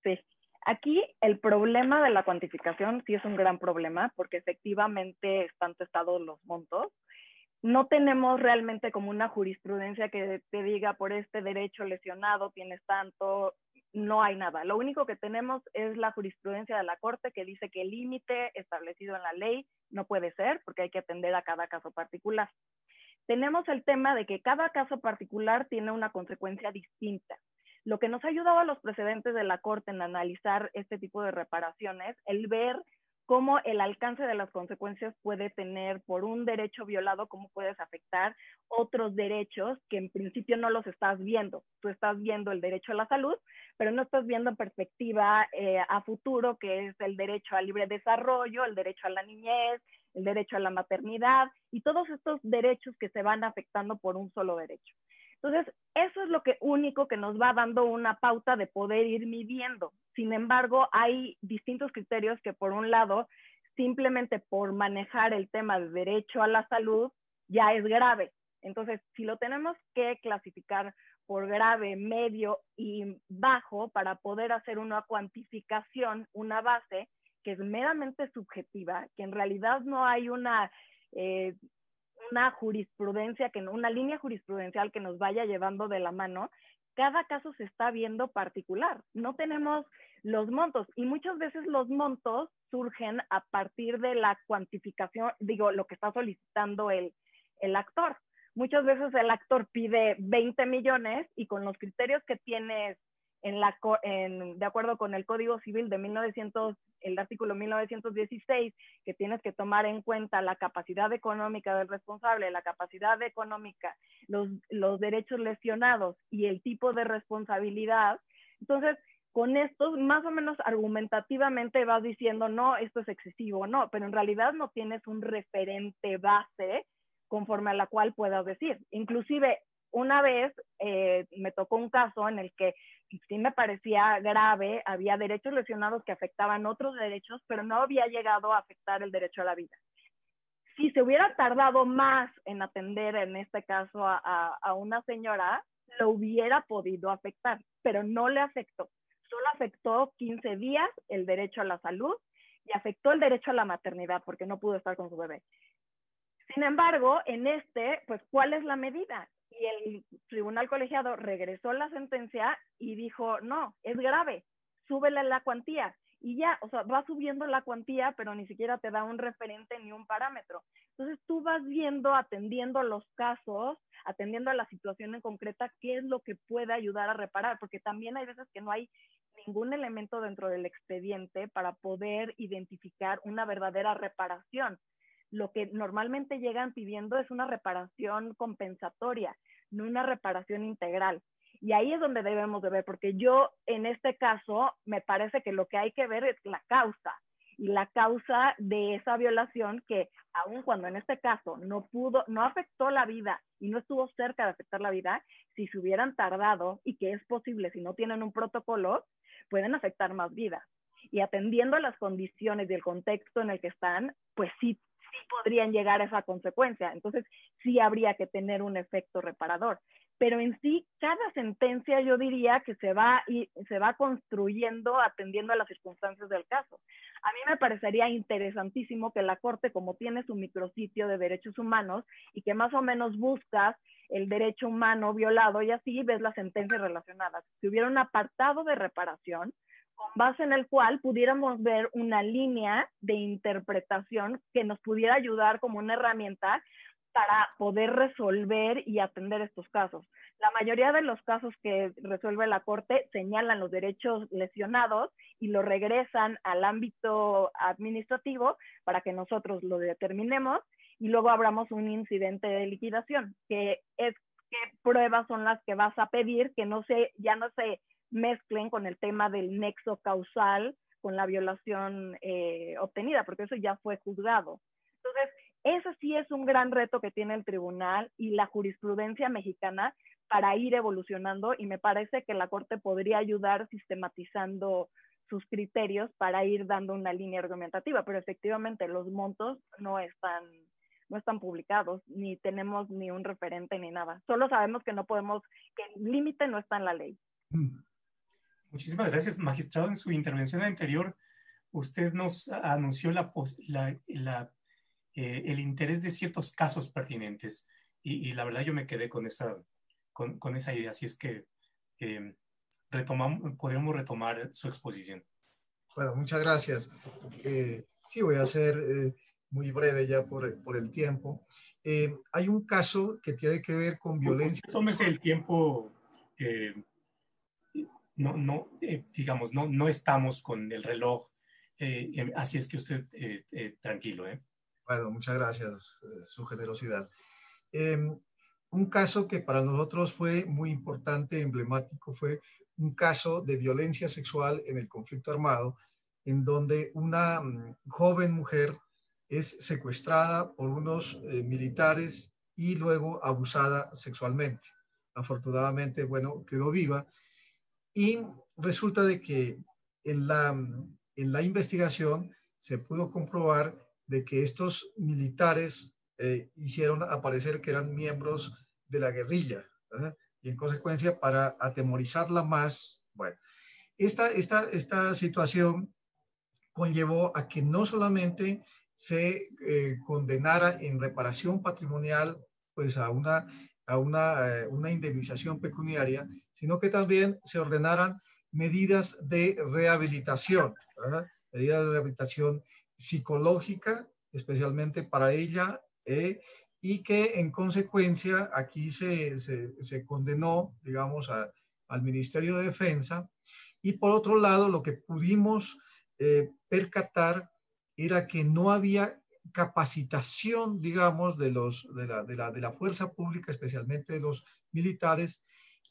Sí, Aquí el problema de la cuantificación sí es un gran problema porque efectivamente están testados los montos. No tenemos realmente como una jurisprudencia que te diga por este derecho lesionado tienes tanto, no hay nada. Lo único que tenemos es la jurisprudencia de la Corte que dice que el límite establecido en la ley no puede ser porque hay que atender a cada caso particular. Tenemos el tema de que cada caso particular tiene una consecuencia distinta. Lo que nos ha ayudado a los precedentes de la Corte en analizar este tipo de reparaciones, el ver cómo el alcance de las consecuencias puede tener por un derecho violado, cómo puedes afectar otros derechos que en principio no los estás viendo. Tú estás viendo el derecho a la salud, pero no estás viendo en perspectiva eh, a futuro, que es el derecho al libre desarrollo, el derecho a la niñez, el derecho a la maternidad y todos estos derechos que se van afectando por un solo derecho. Entonces, eso es lo que único que nos va dando una pauta de poder ir midiendo. Sin embargo, hay distintos criterios que, por un lado, simplemente por manejar el tema de derecho a la salud, ya es grave. Entonces, si lo tenemos que clasificar por grave, medio y bajo para poder hacer una cuantificación, una base que es meramente subjetiva, que en realidad no hay una eh, una jurisprudencia, que, una línea jurisprudencial que nos vaya llevando de la mano, cada caso se está viendo particular. No tenemos los montos y muchas veces los montos surgen a partir de la cuantificación, digo, lo que está solicitando el, el actor. Muchas veces el actor pide 20 millones y con los criterios que tienes en la, en, de acuerdo con el Código Civil de 1900, el artículo 1916, que tienes que tomar en cuenta la capacidad económica del responsable, la capacidad económica, los, los derechos lesionados y el tipo de responsabilidad. Entonces, con esto más o menos argumentativamente vas diciendo, no, esto es excesivo, no, pero en realidad no tienes un referente base conforme a la cual puedas decir. Inclusive, una vez eh, me tocó un caso en el que sí me parecía grave, había derechos lesionados que afectaban otros derechos, pero no había llegado a afectar el derecho a la vida. Si se hubiera tardado más en atender, en este caso, a, a una señora, lo hubiera podido afectar, pero no le afectó solo afectó 15 días el derecho a la salud y afectó el derecho a la maternidad porque no pudo estar con su bebé. Sin embargo, en este, pues, ¿cuál es la medida? Y el tribunal colegiado regresó la sentencia y dijo, no, es grave, súbele la cuantía y ya, o sea, va subiendo la cuantía, pero ni siquiera te da un referente ni un parámetro. Entonces tú vas viendo, atendiendo los casos, atendiendo a la situación en concreta, qué es lo que puede ayudar a reparar, porque también hay veces que no hay ningún elemento dentro del expediente para poder identificar una verdadera reparación. Lo que normalmente llegan pidiendo es una reparación compensatoria, no una reparación integral. Y ahí es donde debemos de ver, porque yo en este caso me parece que lo que hay que ver es la causa y la causa de esa violación que aun cuando en este caso no pudo, no afectó la vida y no estuvo cerca de afectar la vida, si se hubieran tardado y que es posible si no tienen un protocolo, pueden afectar más vidas. Y atendiendo a las condiciones y el contexto en el que están, pues sí, podrían llegar a esa consecuencia. Entonces, sí habría que tener un efecto reparador pero en sí cada sentencia yo diría que se va y se va construyendo atendiendo a las circunstancias del caso. A mí me parecería interesantísimo que la Corte, como tiene su micrositio de derechos humanos y que más o menos buscas el derecho humano violado y así ves las sentencias relacionadas, si hubiera un apartado de reparación base en el cual pudiéramos ver una línea de interpretación que nos pudiera ayudar como una herramienta para poder resolver y atender estos casos. La mayoría de los casos que resuelve la Corte señalan los derechos lesionados y lo regresan al ámbito administrativo para que nosotros lo determinemos y luego abramos un incidente de liquidación, que es qué pruebas son las que vas a pedir que no se, ya no se mezclen con el tema del nexo causal con la violación eh, obtenida, porque eso ya fue juzgado. Entonces, ese sí es un gran reto que tiene el tribunal y la jurisprudencia mexicana para ir evolucionando y me parece que la Corte podría ayudar sistematizando sus criterios para ir dando una línea argumentativa, pero efectivamente los montos no están no están publicados, ni tenemos ni un referente ni nada. Solo sabemos que no podemos, que el límite no está en la ley. Mm. Muchísimas gracias, magistrado. En su intervención anterior, usted nos anunció la, la eh, el interés de ciertos casos pertinentes. Y, la verdad yo me quedé con esa, con, con esa idea. Así es que eh, retomamos, podríamos retomar su exposición. Bueno, muchas gracias. Eh, sí, voy a ser eh, muy breve ya por, por el tiempo. hay un caso que tiene que ver con violencia. Tómese el tiempo. No, no, digamos, no, no estamos con el reloj. así es que usted tranquilo, ¿eh? Bueno, muchas gracias, eh, su generosidad. Em, un caso que para nosotros fue muy importante, emblemático, fue un caso de violencia sexual en el conflicto armado, en donde una mm, joven mujer es secuestrada por unos eh, militares y luego abusada sexualmente. Afortunadamente, bueno, quedó viva. Y resulta de que en la, en la investigación se pudo comprobar de que estos militares eh, hicieron aparecer que eran miembros de la guerrilla y en consecuencia para atemorizarla más, bueno, esta, esta, esta situación conllevó a que no solamente se eh, condenara en reparación patrimonial pues a una, a una, eh, una indemnización pecuniaria, sino que también se ordenaran medidas de rehabilitación, medidas de rehabilitación psicológica, especialmente para ella, eh, y que en consecuencia aquí se, se, condenó, digamos, al Ministerio de Defensa. Y por otro lado, lo que pudimos eh, percatar era que no había capacitación, digamos, de, los, de, la, de, la, de la fuerza pública, especialmente de los militares,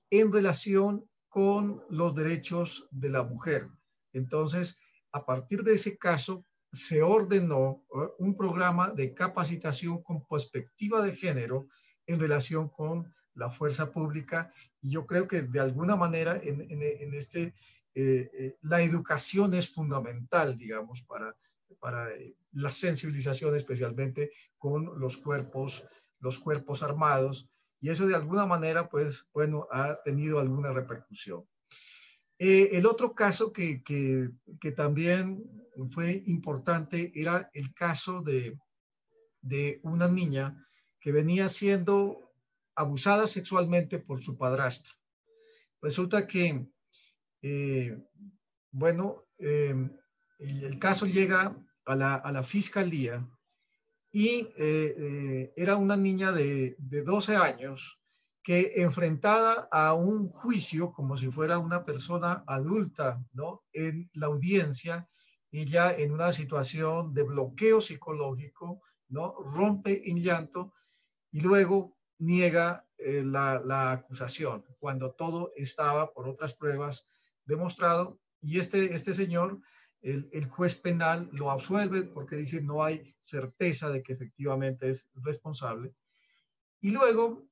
en relación con los derechos de la mujer. Entonces, a partir de ese caso, se ordenó ¿eh? un programa de capacitación con perspectiva de género en relación con la fuerza pública y yo creo que de alguna manera en, este, eh, eh, la educación es fundamental, digamos, para, para la sensibilización especialmente con los cuerpos, los cuerpos armados y eso de alguna manera, pues, bueno, ha tenido alguna repercusión. el otro caso que, que, también fue importante era el caso de, de una niña que venía siendo abusada sexualmente por su padrastro. Resulta que, eh, bueno, eh, el, caso llega a la, a la fiscalía y eh, era una niña de, de 12 años que enfrentada a un juicio como si fuera una persona adulta, ¿no? En la audiencia, ella en una situación de bloqueo psicológico, ¿no? Rompe en llanto y luego niega eh, la, la, acusación cuando todo estaba por otras pruebas demostrado y este, este señor, el, el, juez penal lo absuelve porque dice no hay certeza de que efectivamente es responsable. Y luego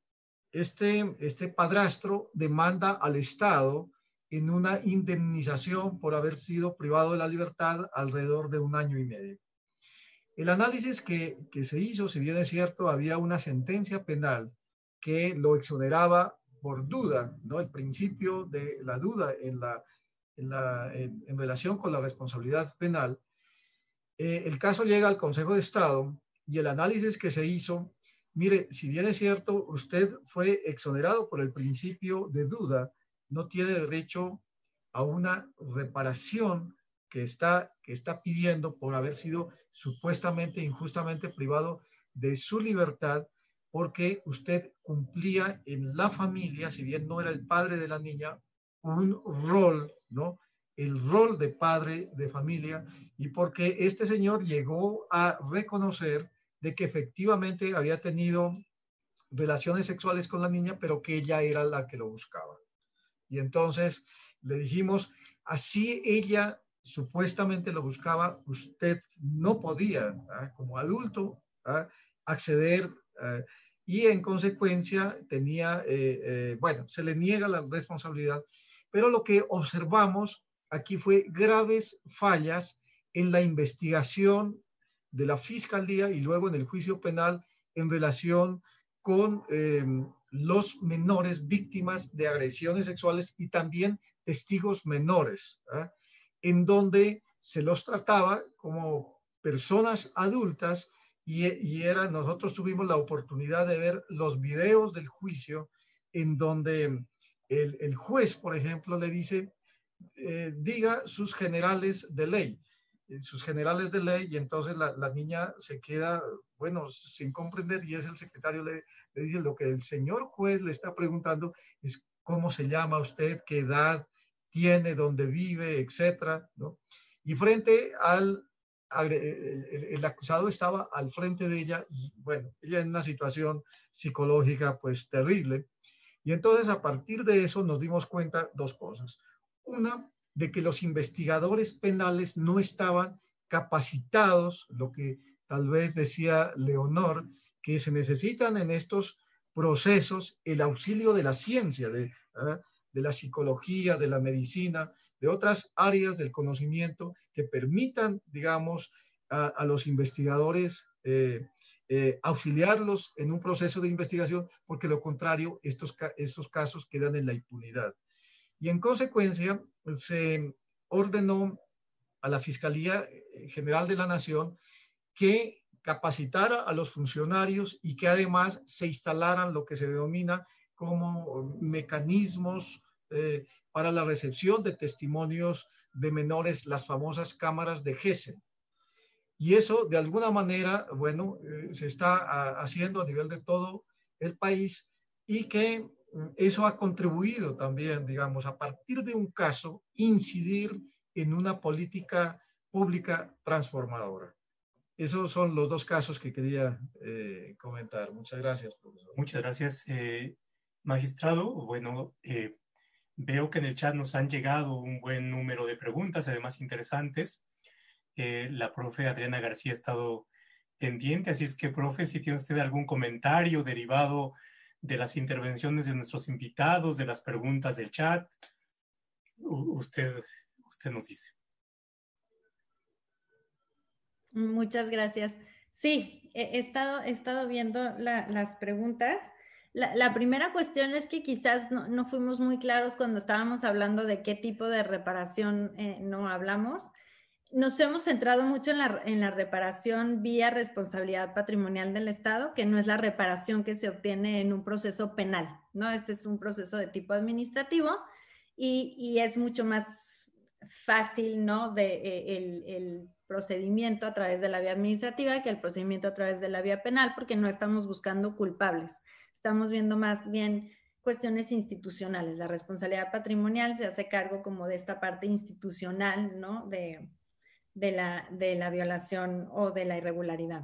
este, este padrastro demanda al Estado en una indemnización por haber sido privado de la libertad alrededor de un año y medio. El análisis que, que se hizo, si bien es cierto, había una sentencia penal que lo exoneraba por duda, ¿no? El principio de la duda en, la, en, la, en, en relación con la responsabilidad penal. Eh, el caso llega al Consejo de Estado y el análisis que se hizo, mire, si bien es cierto, usted fue exonerado por el principio de duda, no tiene derecho a una reparación que está, que está pidiendo por haber sido supuestamente injustamente privado de su libertad porque usted cumplía en la familia, si bien no era el padre de la niña, un rol, ¿no? El rol de padre de familia y porque este señor llegó a reconocer de que efectivamente había tenido relaciones sexuales con la niña, pero que ella era la que lo buscaba. Y entonces le dijimos, así ella supuestamente lo buscaba, usted no podía, como adulto, acceder y en consecuencia tenía, eh, eh, bueno, se le niega la responsabilidad, pero lo que observamos aquí fue graves fallas en la investigación de la fiscalía y luego en el juicio penal en relación con eh, los menores víctimas de agresiones sexuales y también testigos menores, ¿eh? en donde se los trataba como personas adultas y, y, era, nosotros tuvimos la oportunidad de ver los videos del juicio en donde el, el juez, por ejemplo, le dice, eh, diga sus generales de ley, eh, sus generales de ley, y entonces la, la, niña se queda, bueno, sin comprender, y es el secretario, le, le dice, lo que el señor juez le está preguntando es cómo se llama usted, qué edad tiene, dónde vive, etcétera, ¿no? Y frente al, el, el, acusado estaba al frente de ella y bueno, ella en una situación psicológica pues terrible. Y entonces a partir de eso nos dimos cuenta dos cosas. Una, de que los investigadores penales no estaban capacitados, lo que tal vez decía Leonor, que se necesitan en estos procesos el auxilio de la ciencia, de, de la psicología, de la medicina, de otras áreas del conocimiento que permitan, digamos, a, a los investigadores eh, eh, auxiliarlos en un proceso de investigación, porque lo contrario, estos, estos casos quedan en la impunidad. Y en consecuencia, se ordenó a la Fiscalía General de la Nación que capacitara a los funcionarios y que además se instalaran lo que se denomina como mecanismos eh, para la recepción de testimonios de menores, las famosas cámaras de GESE. Y eso, de alguna manera, bueno, eh, se está a, haciendo a nivel de todo el país y que eso ha contribuido también, digamos, a partir de un caso, incidir en una política pública transformadora. Esos son los dos casos que quería eh, comentar. Muchas gracias, profesor. Muchas gracias, eh, magistrado. Bueno, veo que en el chat nos han llegado un buen número de preguntas, además interesantes. La profe Adriana García ha estado pendiente, así es que, profe, si tiene usted algún comentario derivado de las intervenciones de nuestros invitados, de las preguntas del chat, usted, usted nos dice. Muchas gracias. Sí, he estado, he estado viendo las preguntas. La, primera cuestión es que quizás no, fuimos muy claros cuando estábamos hablando de qué tipo de reparación eh, no hablamos. Nos hemos centrado mucho en la, en la reparación vía responsabilidad patrimonial del Estado, que no es la reparación que se obtiene en un proceso penal, ¿no? Este es un proceso de tipo administrativo y, y es mucho más fácil, ¿no? De, eh, el, el procedimiento a través de la vía administrativa que el procedimiento a través de la vía penal, porque no estamos buscando culpables. Estamos viendo más bien cuestiones institucionales. La responsabilidad patrimonial se hace cargo como de esta parte institucional, ¿no? De, de, la, de la violación o de la irregularidad.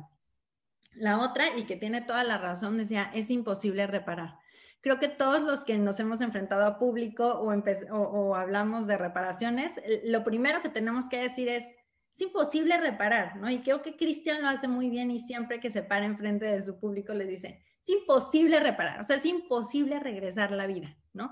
La otra, y que tiene toda la razón, decía, es imposible reparar. Creo que todos los que nos hemos enfrentado a público o, o, hablamos de reparaciones, lo primero que tenemos que decir es, es imposible reparar, ¿no? Y creo que Cristian lo hace muy bien y siempre que se para enfrente de su público les dice, es imposible reparar, o sea, es imposible regresar la vida, ¿no?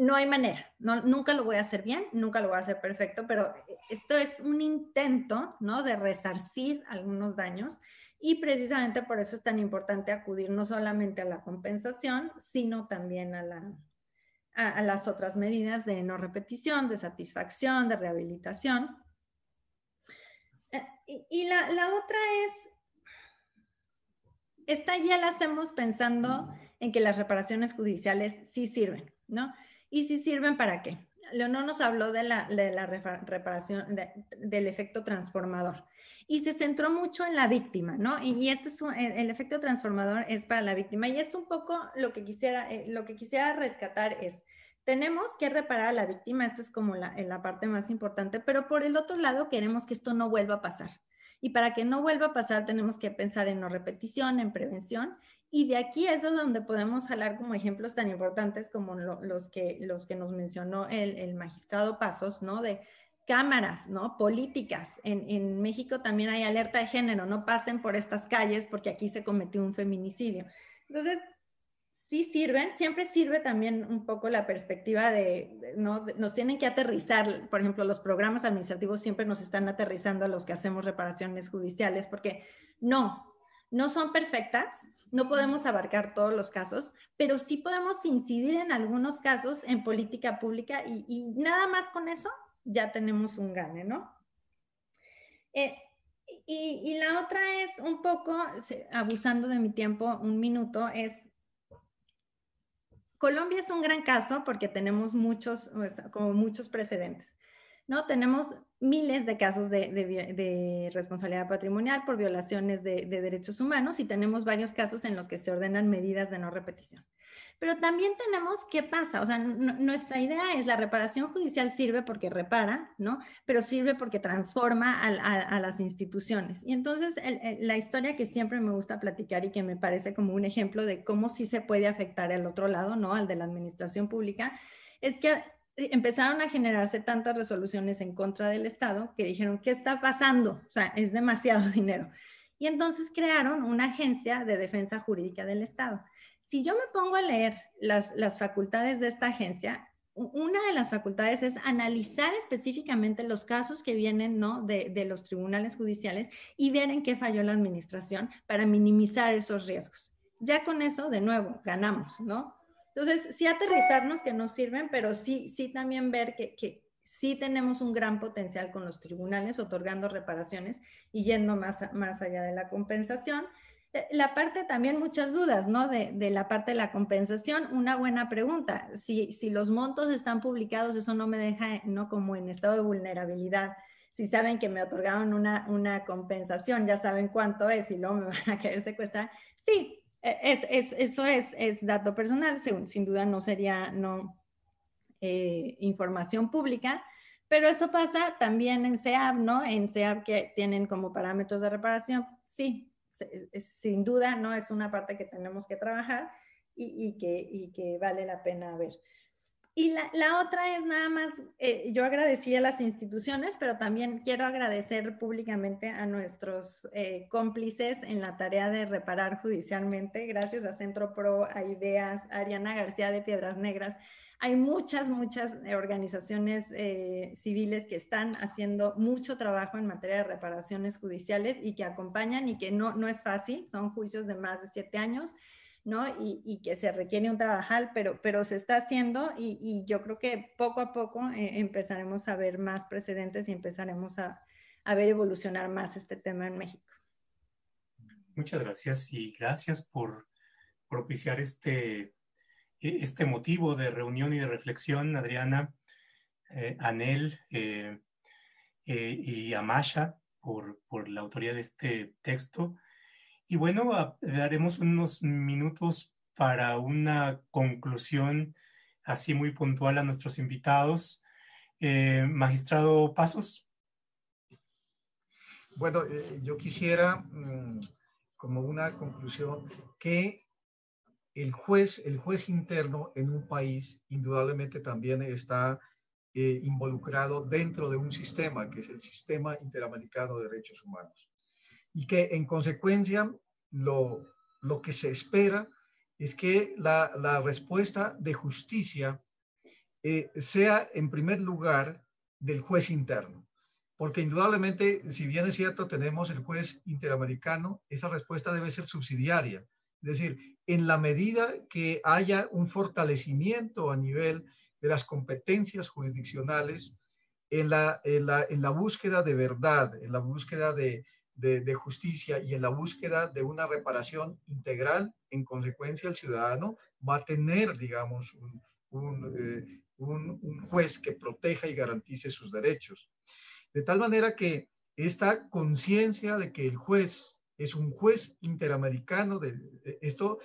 No hay manera, nunca lo voy a hacer bien, nunca lo voy a hacer perfecto, pero esto es un intento, ¿no? De resarcir algunos daños y precisamente por eso es tan importante acudir no solamente a la compensación, sino también a, la, a las otras medidas de no repetición, de satisfacción, de rehabilitación. Y, la, otra es, esta ya la hacemos pensando en que las reparaciones judiciales sí sirven, ¿no? ¿Y sí sirven para qué? Leonor nos habló de la, reparación, del efecto transformador y se centró mucho en la víctima, ¿no? Y, este es el, efecto transformador es para la víctima y es un poco lo que quisiera, eh, lo que quisiera rescatar es, tenemos que reparar a la víctima, esta es como la, la parte más importante, pero por el otro lado queremos que esto no vuelva a pasar. Y para que no vuelva a pasar tenemos que pensar en no repetición, en prevención. Y de aquí es donde podemos jalar como ejemplos tan importantes como los, que, los que nos mencionó el, el, magistrado Pasos, ¿no? De cámaras, ¿no? Políticas. En, en México también hay alerta de género, no pasen por estas calles porque aquí se cometió un feminicidio. Entonces, sí sirven, siempre sirve también un poco la perspectiva de, ¿no? nos tienen que aterrizar, por ejemplo, los programas administrativos siempre nos están aterrizando a los que hacemos reparaciones judiciales, porque no, no son perfectas, no podemos abarcar todos los casos, pero sí podemos incidir en algunos casos en política pública y, nada más con eso ya tenemos un gane, ¿no? Eh, y, y, la otra es un poco, abusando de mi tiempo, un minuto, es Colombia es un gran caso porque tenemos muchos, como muchos precedentes. ¿no? Tenemos miles de casos de, responsabilidad patrimonial por violaciones de, derechos humanos y tenemos varios casos en los que se ordenan medidas de no repetición. Pero también tenemos qué pasa, o sea, nuestra idea es la reparación judicial sirve porque repara, ¿no? Pero sirve porque transforma a, las instituciones. Y entonces la historia que siempre me gusta platicar y que me parece como un ejemplo de cómo sí se puede afectar al otro lado, ¿no? Al de la administración pública, es que empezaron a generarse tantas resoluciones en contra del Estado que dijeron, ¿qué está pasando? O sea, es demasiado *laughs* dinero. Y entonces crearon una agencia de defensa jurídica del Estado. Si yo me pongo a leer las, facultades de esta agencia, una de las facultades es analizar específicamente los casos que vienen ¿no? de, de, los tribunales judiciales y ver en qué falló la administración para minimizar esos riesgos. Ya con eso, de nuevo, ganamos, ¿no? Entonces, sí aterrizarnos que nos sirven, pero sí, sí también ver que, que sí tenemos un gran potencial con los tribunales otorgando reparaciones y yendo más, más allá de la compensación. Eh, la parte también muchas dudas, ¿no? De, de, la parte de la compensación, una buena pregunta. Si, si los montos están publicados, eso no me deja, ¿no? Como en estado de vulnerabilidad. Si saben que me otorgaron una, una compensación, ya saben cuánto es y luego me *laughs* van a querer secuestrar. Sí, Es, es, eso es, es, dato personal, sin duda no sería no, eh, información pública, pero eso pasa también en SEAB, ¿no? En SEAB que tienen como parámetros de reparación, sí, sin duda, ¿no? Es una parte que tenemos que trabajar y, que, y que, vale la pena ver. Y la, otra es nada más, eh, yo agradecí a las instituciones, pero también quiero agradecer públicamente a nuestros eh, cómplices en la tarea de reparar judicialmente, gracias a Centro Pro, a Ideas, a Ariana García de Piedras Negras. Hay muchas, muchas organizaciones eh, civiles que están haciendo mucho trabajo en materia de reparaciones judiciales y que acompañan y que no, no es fácil, son juicios de más de siete años ¿no? Y, que se requiere un trabajal, pero, pero se está haciendo y, yo creo que poco a poco eh, empezaremos a ver más precedentes y empezaremos a, ver evolucionar más este tema en México. Muchas gracias y gracias por propiciar este, e, este motivo de reunión y de reflexión, Adriana, eh, Anel eh, y Amasha, por, por la autoría de este texto. Y bueno, daremos unos minutos para una conclusión así muy puntual a nuestros invitados. Eh, magistrado Pasos. Bueno, eh, yo quisiera, mm, como una conclusión, que el juez, el juez interno en un país indudablemente también está eh, involucrado dentro de un sistema, que es el Sistema Interamericano de Derechos Humanos y que en consecuencia lo, lo que se espera es que la, la respuesta de justicia eh, sea en primer lugar del juez interno. Porque indudablemente, si bien es cierto, tenemos el juez interamericano, esa respuesta debe ser subsidiaria. Es decir, en la medida que haya un fortalecimiento a nivel de las competencias jurisdiccionales, en la, en la, en la búsqueda de verdad, en la búsqueda de, de, justicia y en la búsqueda de una reparación integral, en consecuencia el ciudadano va a tener, digamos, un, eh, un, un, juez que proteja y garantice sus derechos. De tal manera que esta conciencia de que el juez es un juez interamericano, de, esto,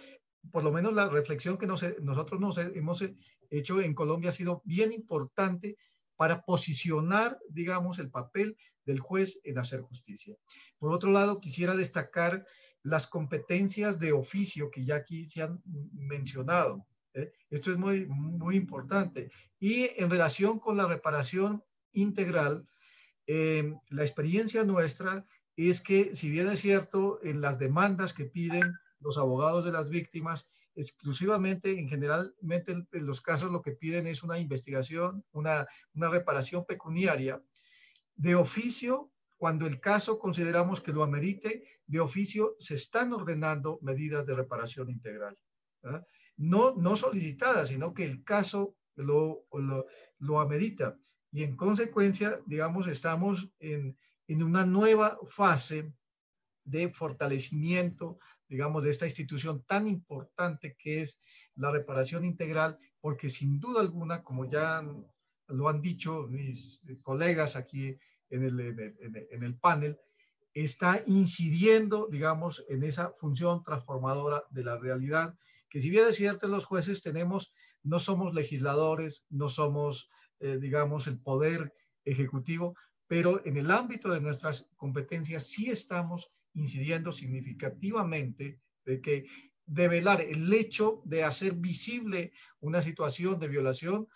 por lo menos la reflexión que nosotros nos hemos hecho en Colombia ha sido bien importante para posicionar, digamos, el papel del juez en hacer justicia. Por otro lado, quisiera destacar las competencias de oficio que ya aquí se han mencionado. ¿eh? Esto es muy, muy importante. Y en relación con la reparación integral, eh, la experiencia nuestra es que, si bien es cierto, en las demandas que piden los abogados de las víctimas, exclusivamente, en generalmente en los casos lo que piden es una investigación, una, una reparación pecuniaria, de oficio, cuando el caso consideramos que lo amerite, de oficio se están ordenando medidas de reparación integral. No, no solicitadas, sino que el caso lo, lo, amerita. Y en consecuencia, digamos, estamos en, en una nueva fase de fortalecimiento, digamos, de esta institución tan importante que es la reparación integral, porque sin duda alguna, como ya lo han dicho mis colegas aquí en el, en el, panel, está incidiendo, digamos, en esa función transformadora de la realidad, que si bien es cierto, los jueces tenemos, no somos legisladores, no somos, eh, digamos, el poder ejecutivo, pero en el ámbito de nuestras competencias sí estamos incidiendo significativamente de que develar el hecho de hacer visible una situación de violación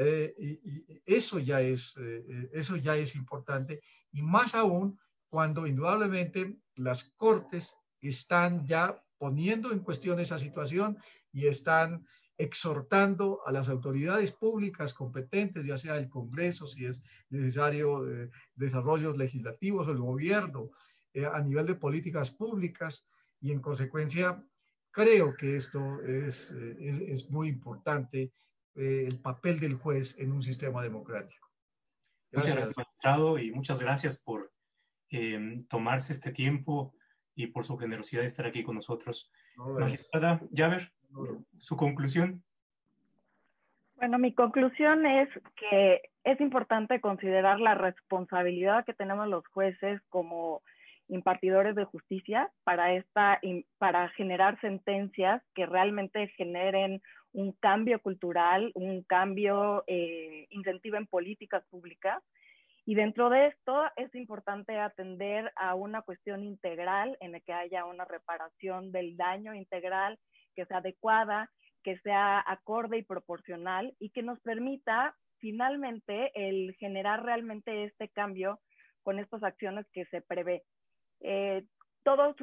eh, eso, ya es, eh, eh, eso ya es importante y más aún cuando indudablemente las cortes están ya poniendo en cuestión esa situación y están exhortando a las autoridades públicas competentes, ya sea el Congreso, si es necesario desarrollos legislativos o el gobierno, a nivel de políticas públicas y en consecuencia creo que esto es, es, es muy importante eh, el papel del juez en un sistema democrático. Gracias, muchas gracias, magistrado, y muchas gracias por em, tomarse este tiempo y por su generosidad de estar aquí con nosotros. Magistrada Javer, su conclusión. Bueno, mi conclusión es que es importante considerar la responsabilidad que tenemos los jueces como impartidores de justicia para, esta, para generar sentencias que realmente generen un cambio cultural, un cambio, eh, incentiven políticas públicas. Y dentro de esto es importante atender a una cuestión integral en la que haya una reparación del daño integral que sea adecuada, que sea acorde y proporcional y que nos permita finalmente el generar realmente este cambio con estas acciones que se prevé. Eh, todos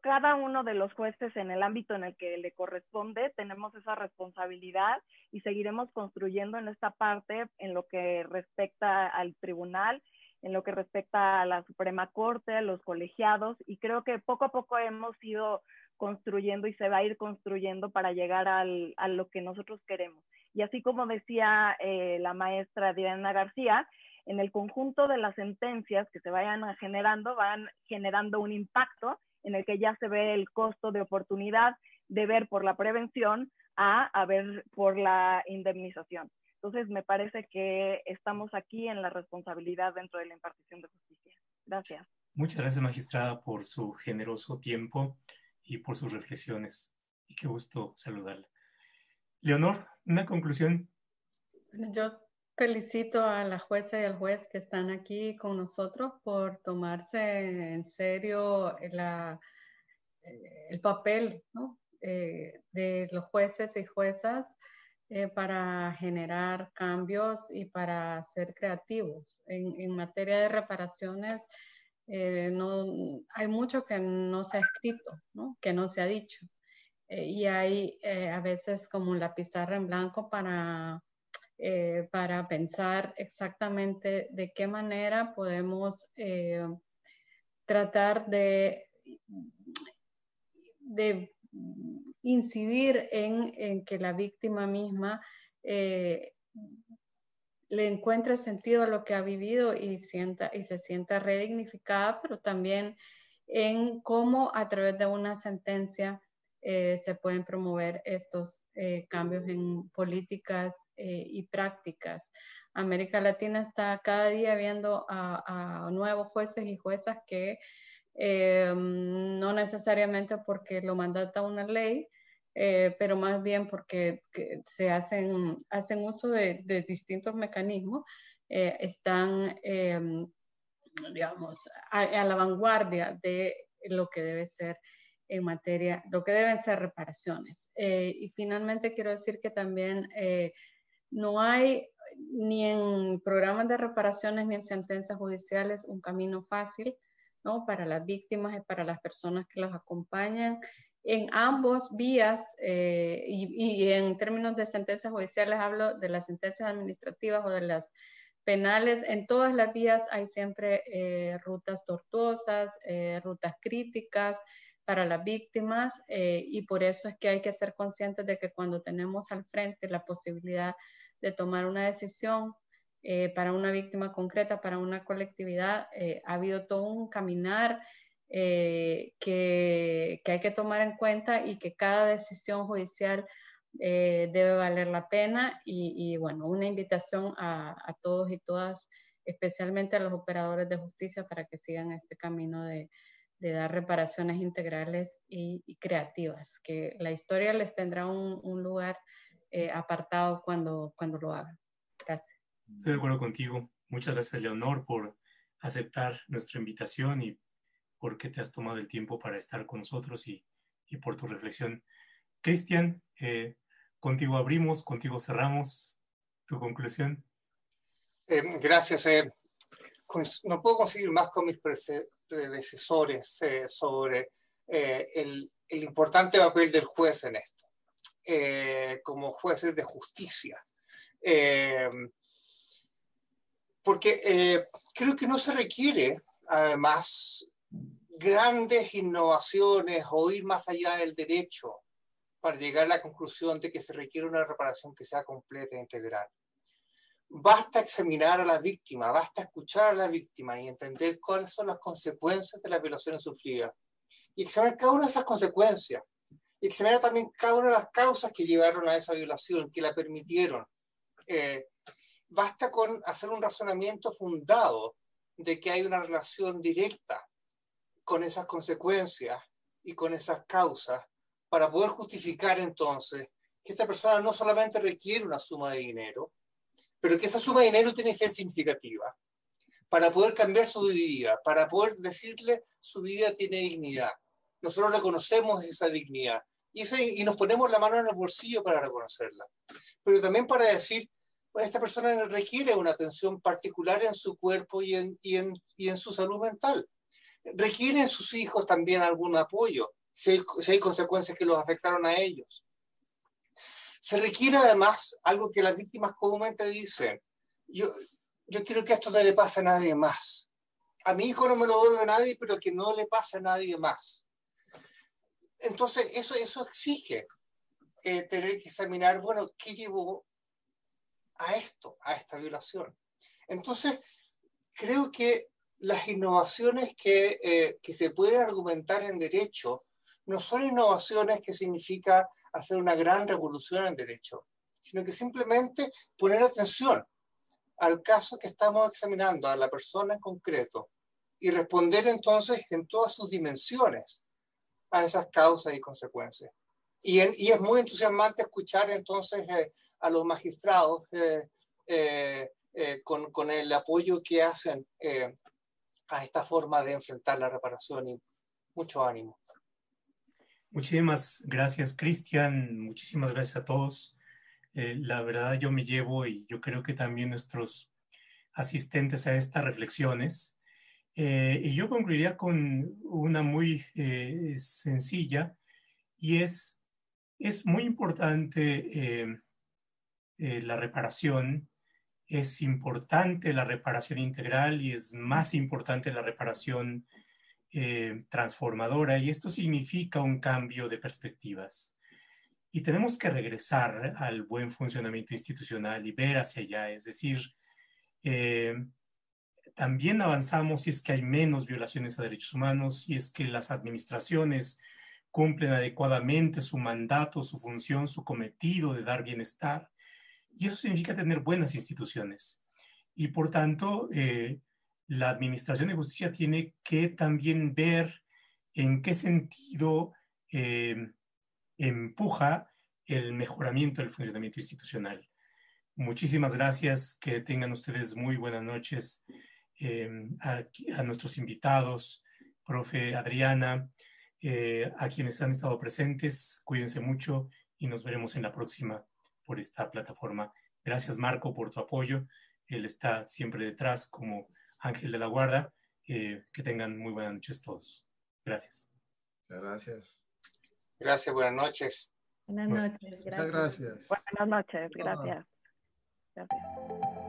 cada uno de los jueces en el ámbito en el que le corresponde tenemos esa responsabilidad y seguiremos construyendo en esta parte en lo que respecta al tribunal, en lo que respecta a la Suprema Corte, a los colegiados y creo que poco a poco hemos ido construyendo y se va a ir construyendo para llegar al, a lo que nosotros queremos. Y así como decía eh, la maestra Diana García, en el conjunto de las sentencias que se vayan generando, van generando un impacto en el que ya se ve el costo de oportunidad de ver por la prevención a, a ver por la indemnización. Entonces, me parece que estamos aquí en la responsabilidad dentro de la impartición de justicia. Gracias. Muchas gracias, magistrada, por su generoso tiempo y por sus reflexiones. Y qué gusto saludarla. Leonor, una conclusión. Yo felicito a la jueza y al juez que están aquí con nosotros por tomarse en serio eh, el papel eh, de los jueces y juezas eh, para generar cambios y para ser creativos. En, materia de reparaciones, no, hay mucho que no se ha escrito, ¿no? que no se ha dicho. y hay a veces como la pizarra en blanco para eh, para pensar exactamente de qué manera podemos eh, tratar de, incidir en, que la víctima misma eh, le encuentre sentido a lo que ha vivido y, sienta, y se sienta redignificada, pero también en cómo a través de una sentencia eh, se pueden promover estos eh, cambios en políticas eh, y prácticas. América Latina está cada día viendo a, nuevos jueces y juezas que no necesariamente porque lo mandata una ley, pero más bien porque se hacen, hacen uso de, distintos mecanismos, están, digamos, a la vanguardia de lo que debe ser en materia, lo que deben ser reparaciones. Eh, y finalmente quiero decir que también eh, no hay ni en programas de reparaciones ni en sentencias judiciales un camino fácil ¿no? para las víctimas y para las personas que las acompañan. En ambos vías, eh, y, y, en términos de sentencias judiciales hablo de las sentencias administrativas o de las penales, en todas las vías hay siempre rutas tortuosas, rutas críticas, para las víctimas eh, y por eso es que hay que ser conscientes de que cuando tenemos al frente la posibilidad de tomar una decisión eh, para una víctima concreta, para una colectividad, eh, ha habido todo un caminar que, que, hay que tomar en cuenta y que cada decisión judicial debe valer la pena y, y bueno, una invitación a, a todos y todas, especialmente a los operadores de justicia para que sigan este camino de, de dar reparaciones integrales y, creativas, que la historia les tendrá un, lugar eh, apartado cuando, cuando lo hagan. Gracias. Estoy de acuerdo contigo. Muchas gracias, Leonor, por aceptar nuestra invitación y porque te has tomado el tiempo para estar con nosotros y, y por tu reflexión. Cristian, eh, contigo abrimos, contigo cerramos. ¿Tu conclusión? Eh, gracias. no puedo conseguir más con mis predecesores eh, sobre eh, el, el, importante papel del juez en esto, eh, como jueces de justicia. porque creo que no se requiere, además, grandes innovaciones o ir más allá del derecho para llegar a la conclusión de que se requiere una reparación que sea completa e integral basta examinar a la víctima, basta escuchar a la víctima y entender cuáles son las consecuencias de las violaciones sufridas. Y examinar cada una de esas consecuencias. Y examinar también cada una de las causas que llevaron a esa violación, que la permitieron. Eh, basta con hacer un razonamiento fundado de que hay una relación directa con esas consecuencias y con esas causas para poder justificar entonces que esta persona no solamente requiere una suma de dinero, pero que esa suma de dinero tiene que ser significativa para poder cambiar su vida, para poder decirle su vida tiene dignidad. Nosotros reconocemos esa dignidad y, nos ponemos la mano en el bolsillo para reconocerla, pero también para decir, esta persona requiere una atención particular en su cuerpo y en su salud mental. Requieren sus hijos también algún apoyo, si hay, si hay consecuencias que los afectaron a ellos. Se requiere además algo que las víctimas comúnmente dicen. Yo, yo quiero que esto no le pase a nadie más. A mi hijo no me lo vuelve nadie, pero que no le pase a nadie más. Entonces, eso, eso exige eh, tener que examinar, bueno, ¿qué llevó a esto, a esta violación? Entonces, creo que las innovaciones que, eh, que se pueden argumentar en derecho no son innovaciones que significa hacer una gran revolución en derecho, sino que simplemente poner atención al caso que estamos examinando, a la persona en concreto, y responder entonces en todas sus dimensiones a esas causas y consecuencias. Y, es muy entusiasmante escuchar entonces eh, a los magistrados eh, eh, con, el apoyo que hacen a esta forma de enfrentar la reparación y mucho ánimo. Muchísimas gracias, Cristian. Muchísimas gracias a todos. Eh, la verdad yo me llevo y yo creo que también nuestros asistentes a estas reflexiones. Eh, y yo concluiría con una muy eh, sencilla y es, es muy importante la reparación, es importante la reparación integral y es más importante la reparación transformadora y esto significa un cambio de perspectivas. Y tenemos que regresar al buen funcionamiento institucional y ver hacia allá. Es decir, eh, también avanzamos si es que hay menos violaciones a derechos humanos, si es que las administraciones cumplen adecuadamente su mandato, su función, su cometido de dar bienestar. Y eso significa tener buenas instituciones. Y por tanto, eh, la Administración de Justicia tiene que también ver en qué sentido eh, empuja el mejoramiento del funcionamiento institucional. Muchísimas gracias, que tengan ustedes muy buenas noches eh, a, nuestros invitados, profe Adriana, eh, a quienes han estado presentes, cuídense mucho y nos veremos en la próxima por esta plataforma. Gracias Marco por tu apoyo, él está siempre detrás como ángel de la guarda. Eh, que tengan muy buenas noches todos. Gracias. Gracias. Gracias, buenas noches. Buenas noches. Gracias. Muchas gracias. Buenas noches, gracias. Gracias.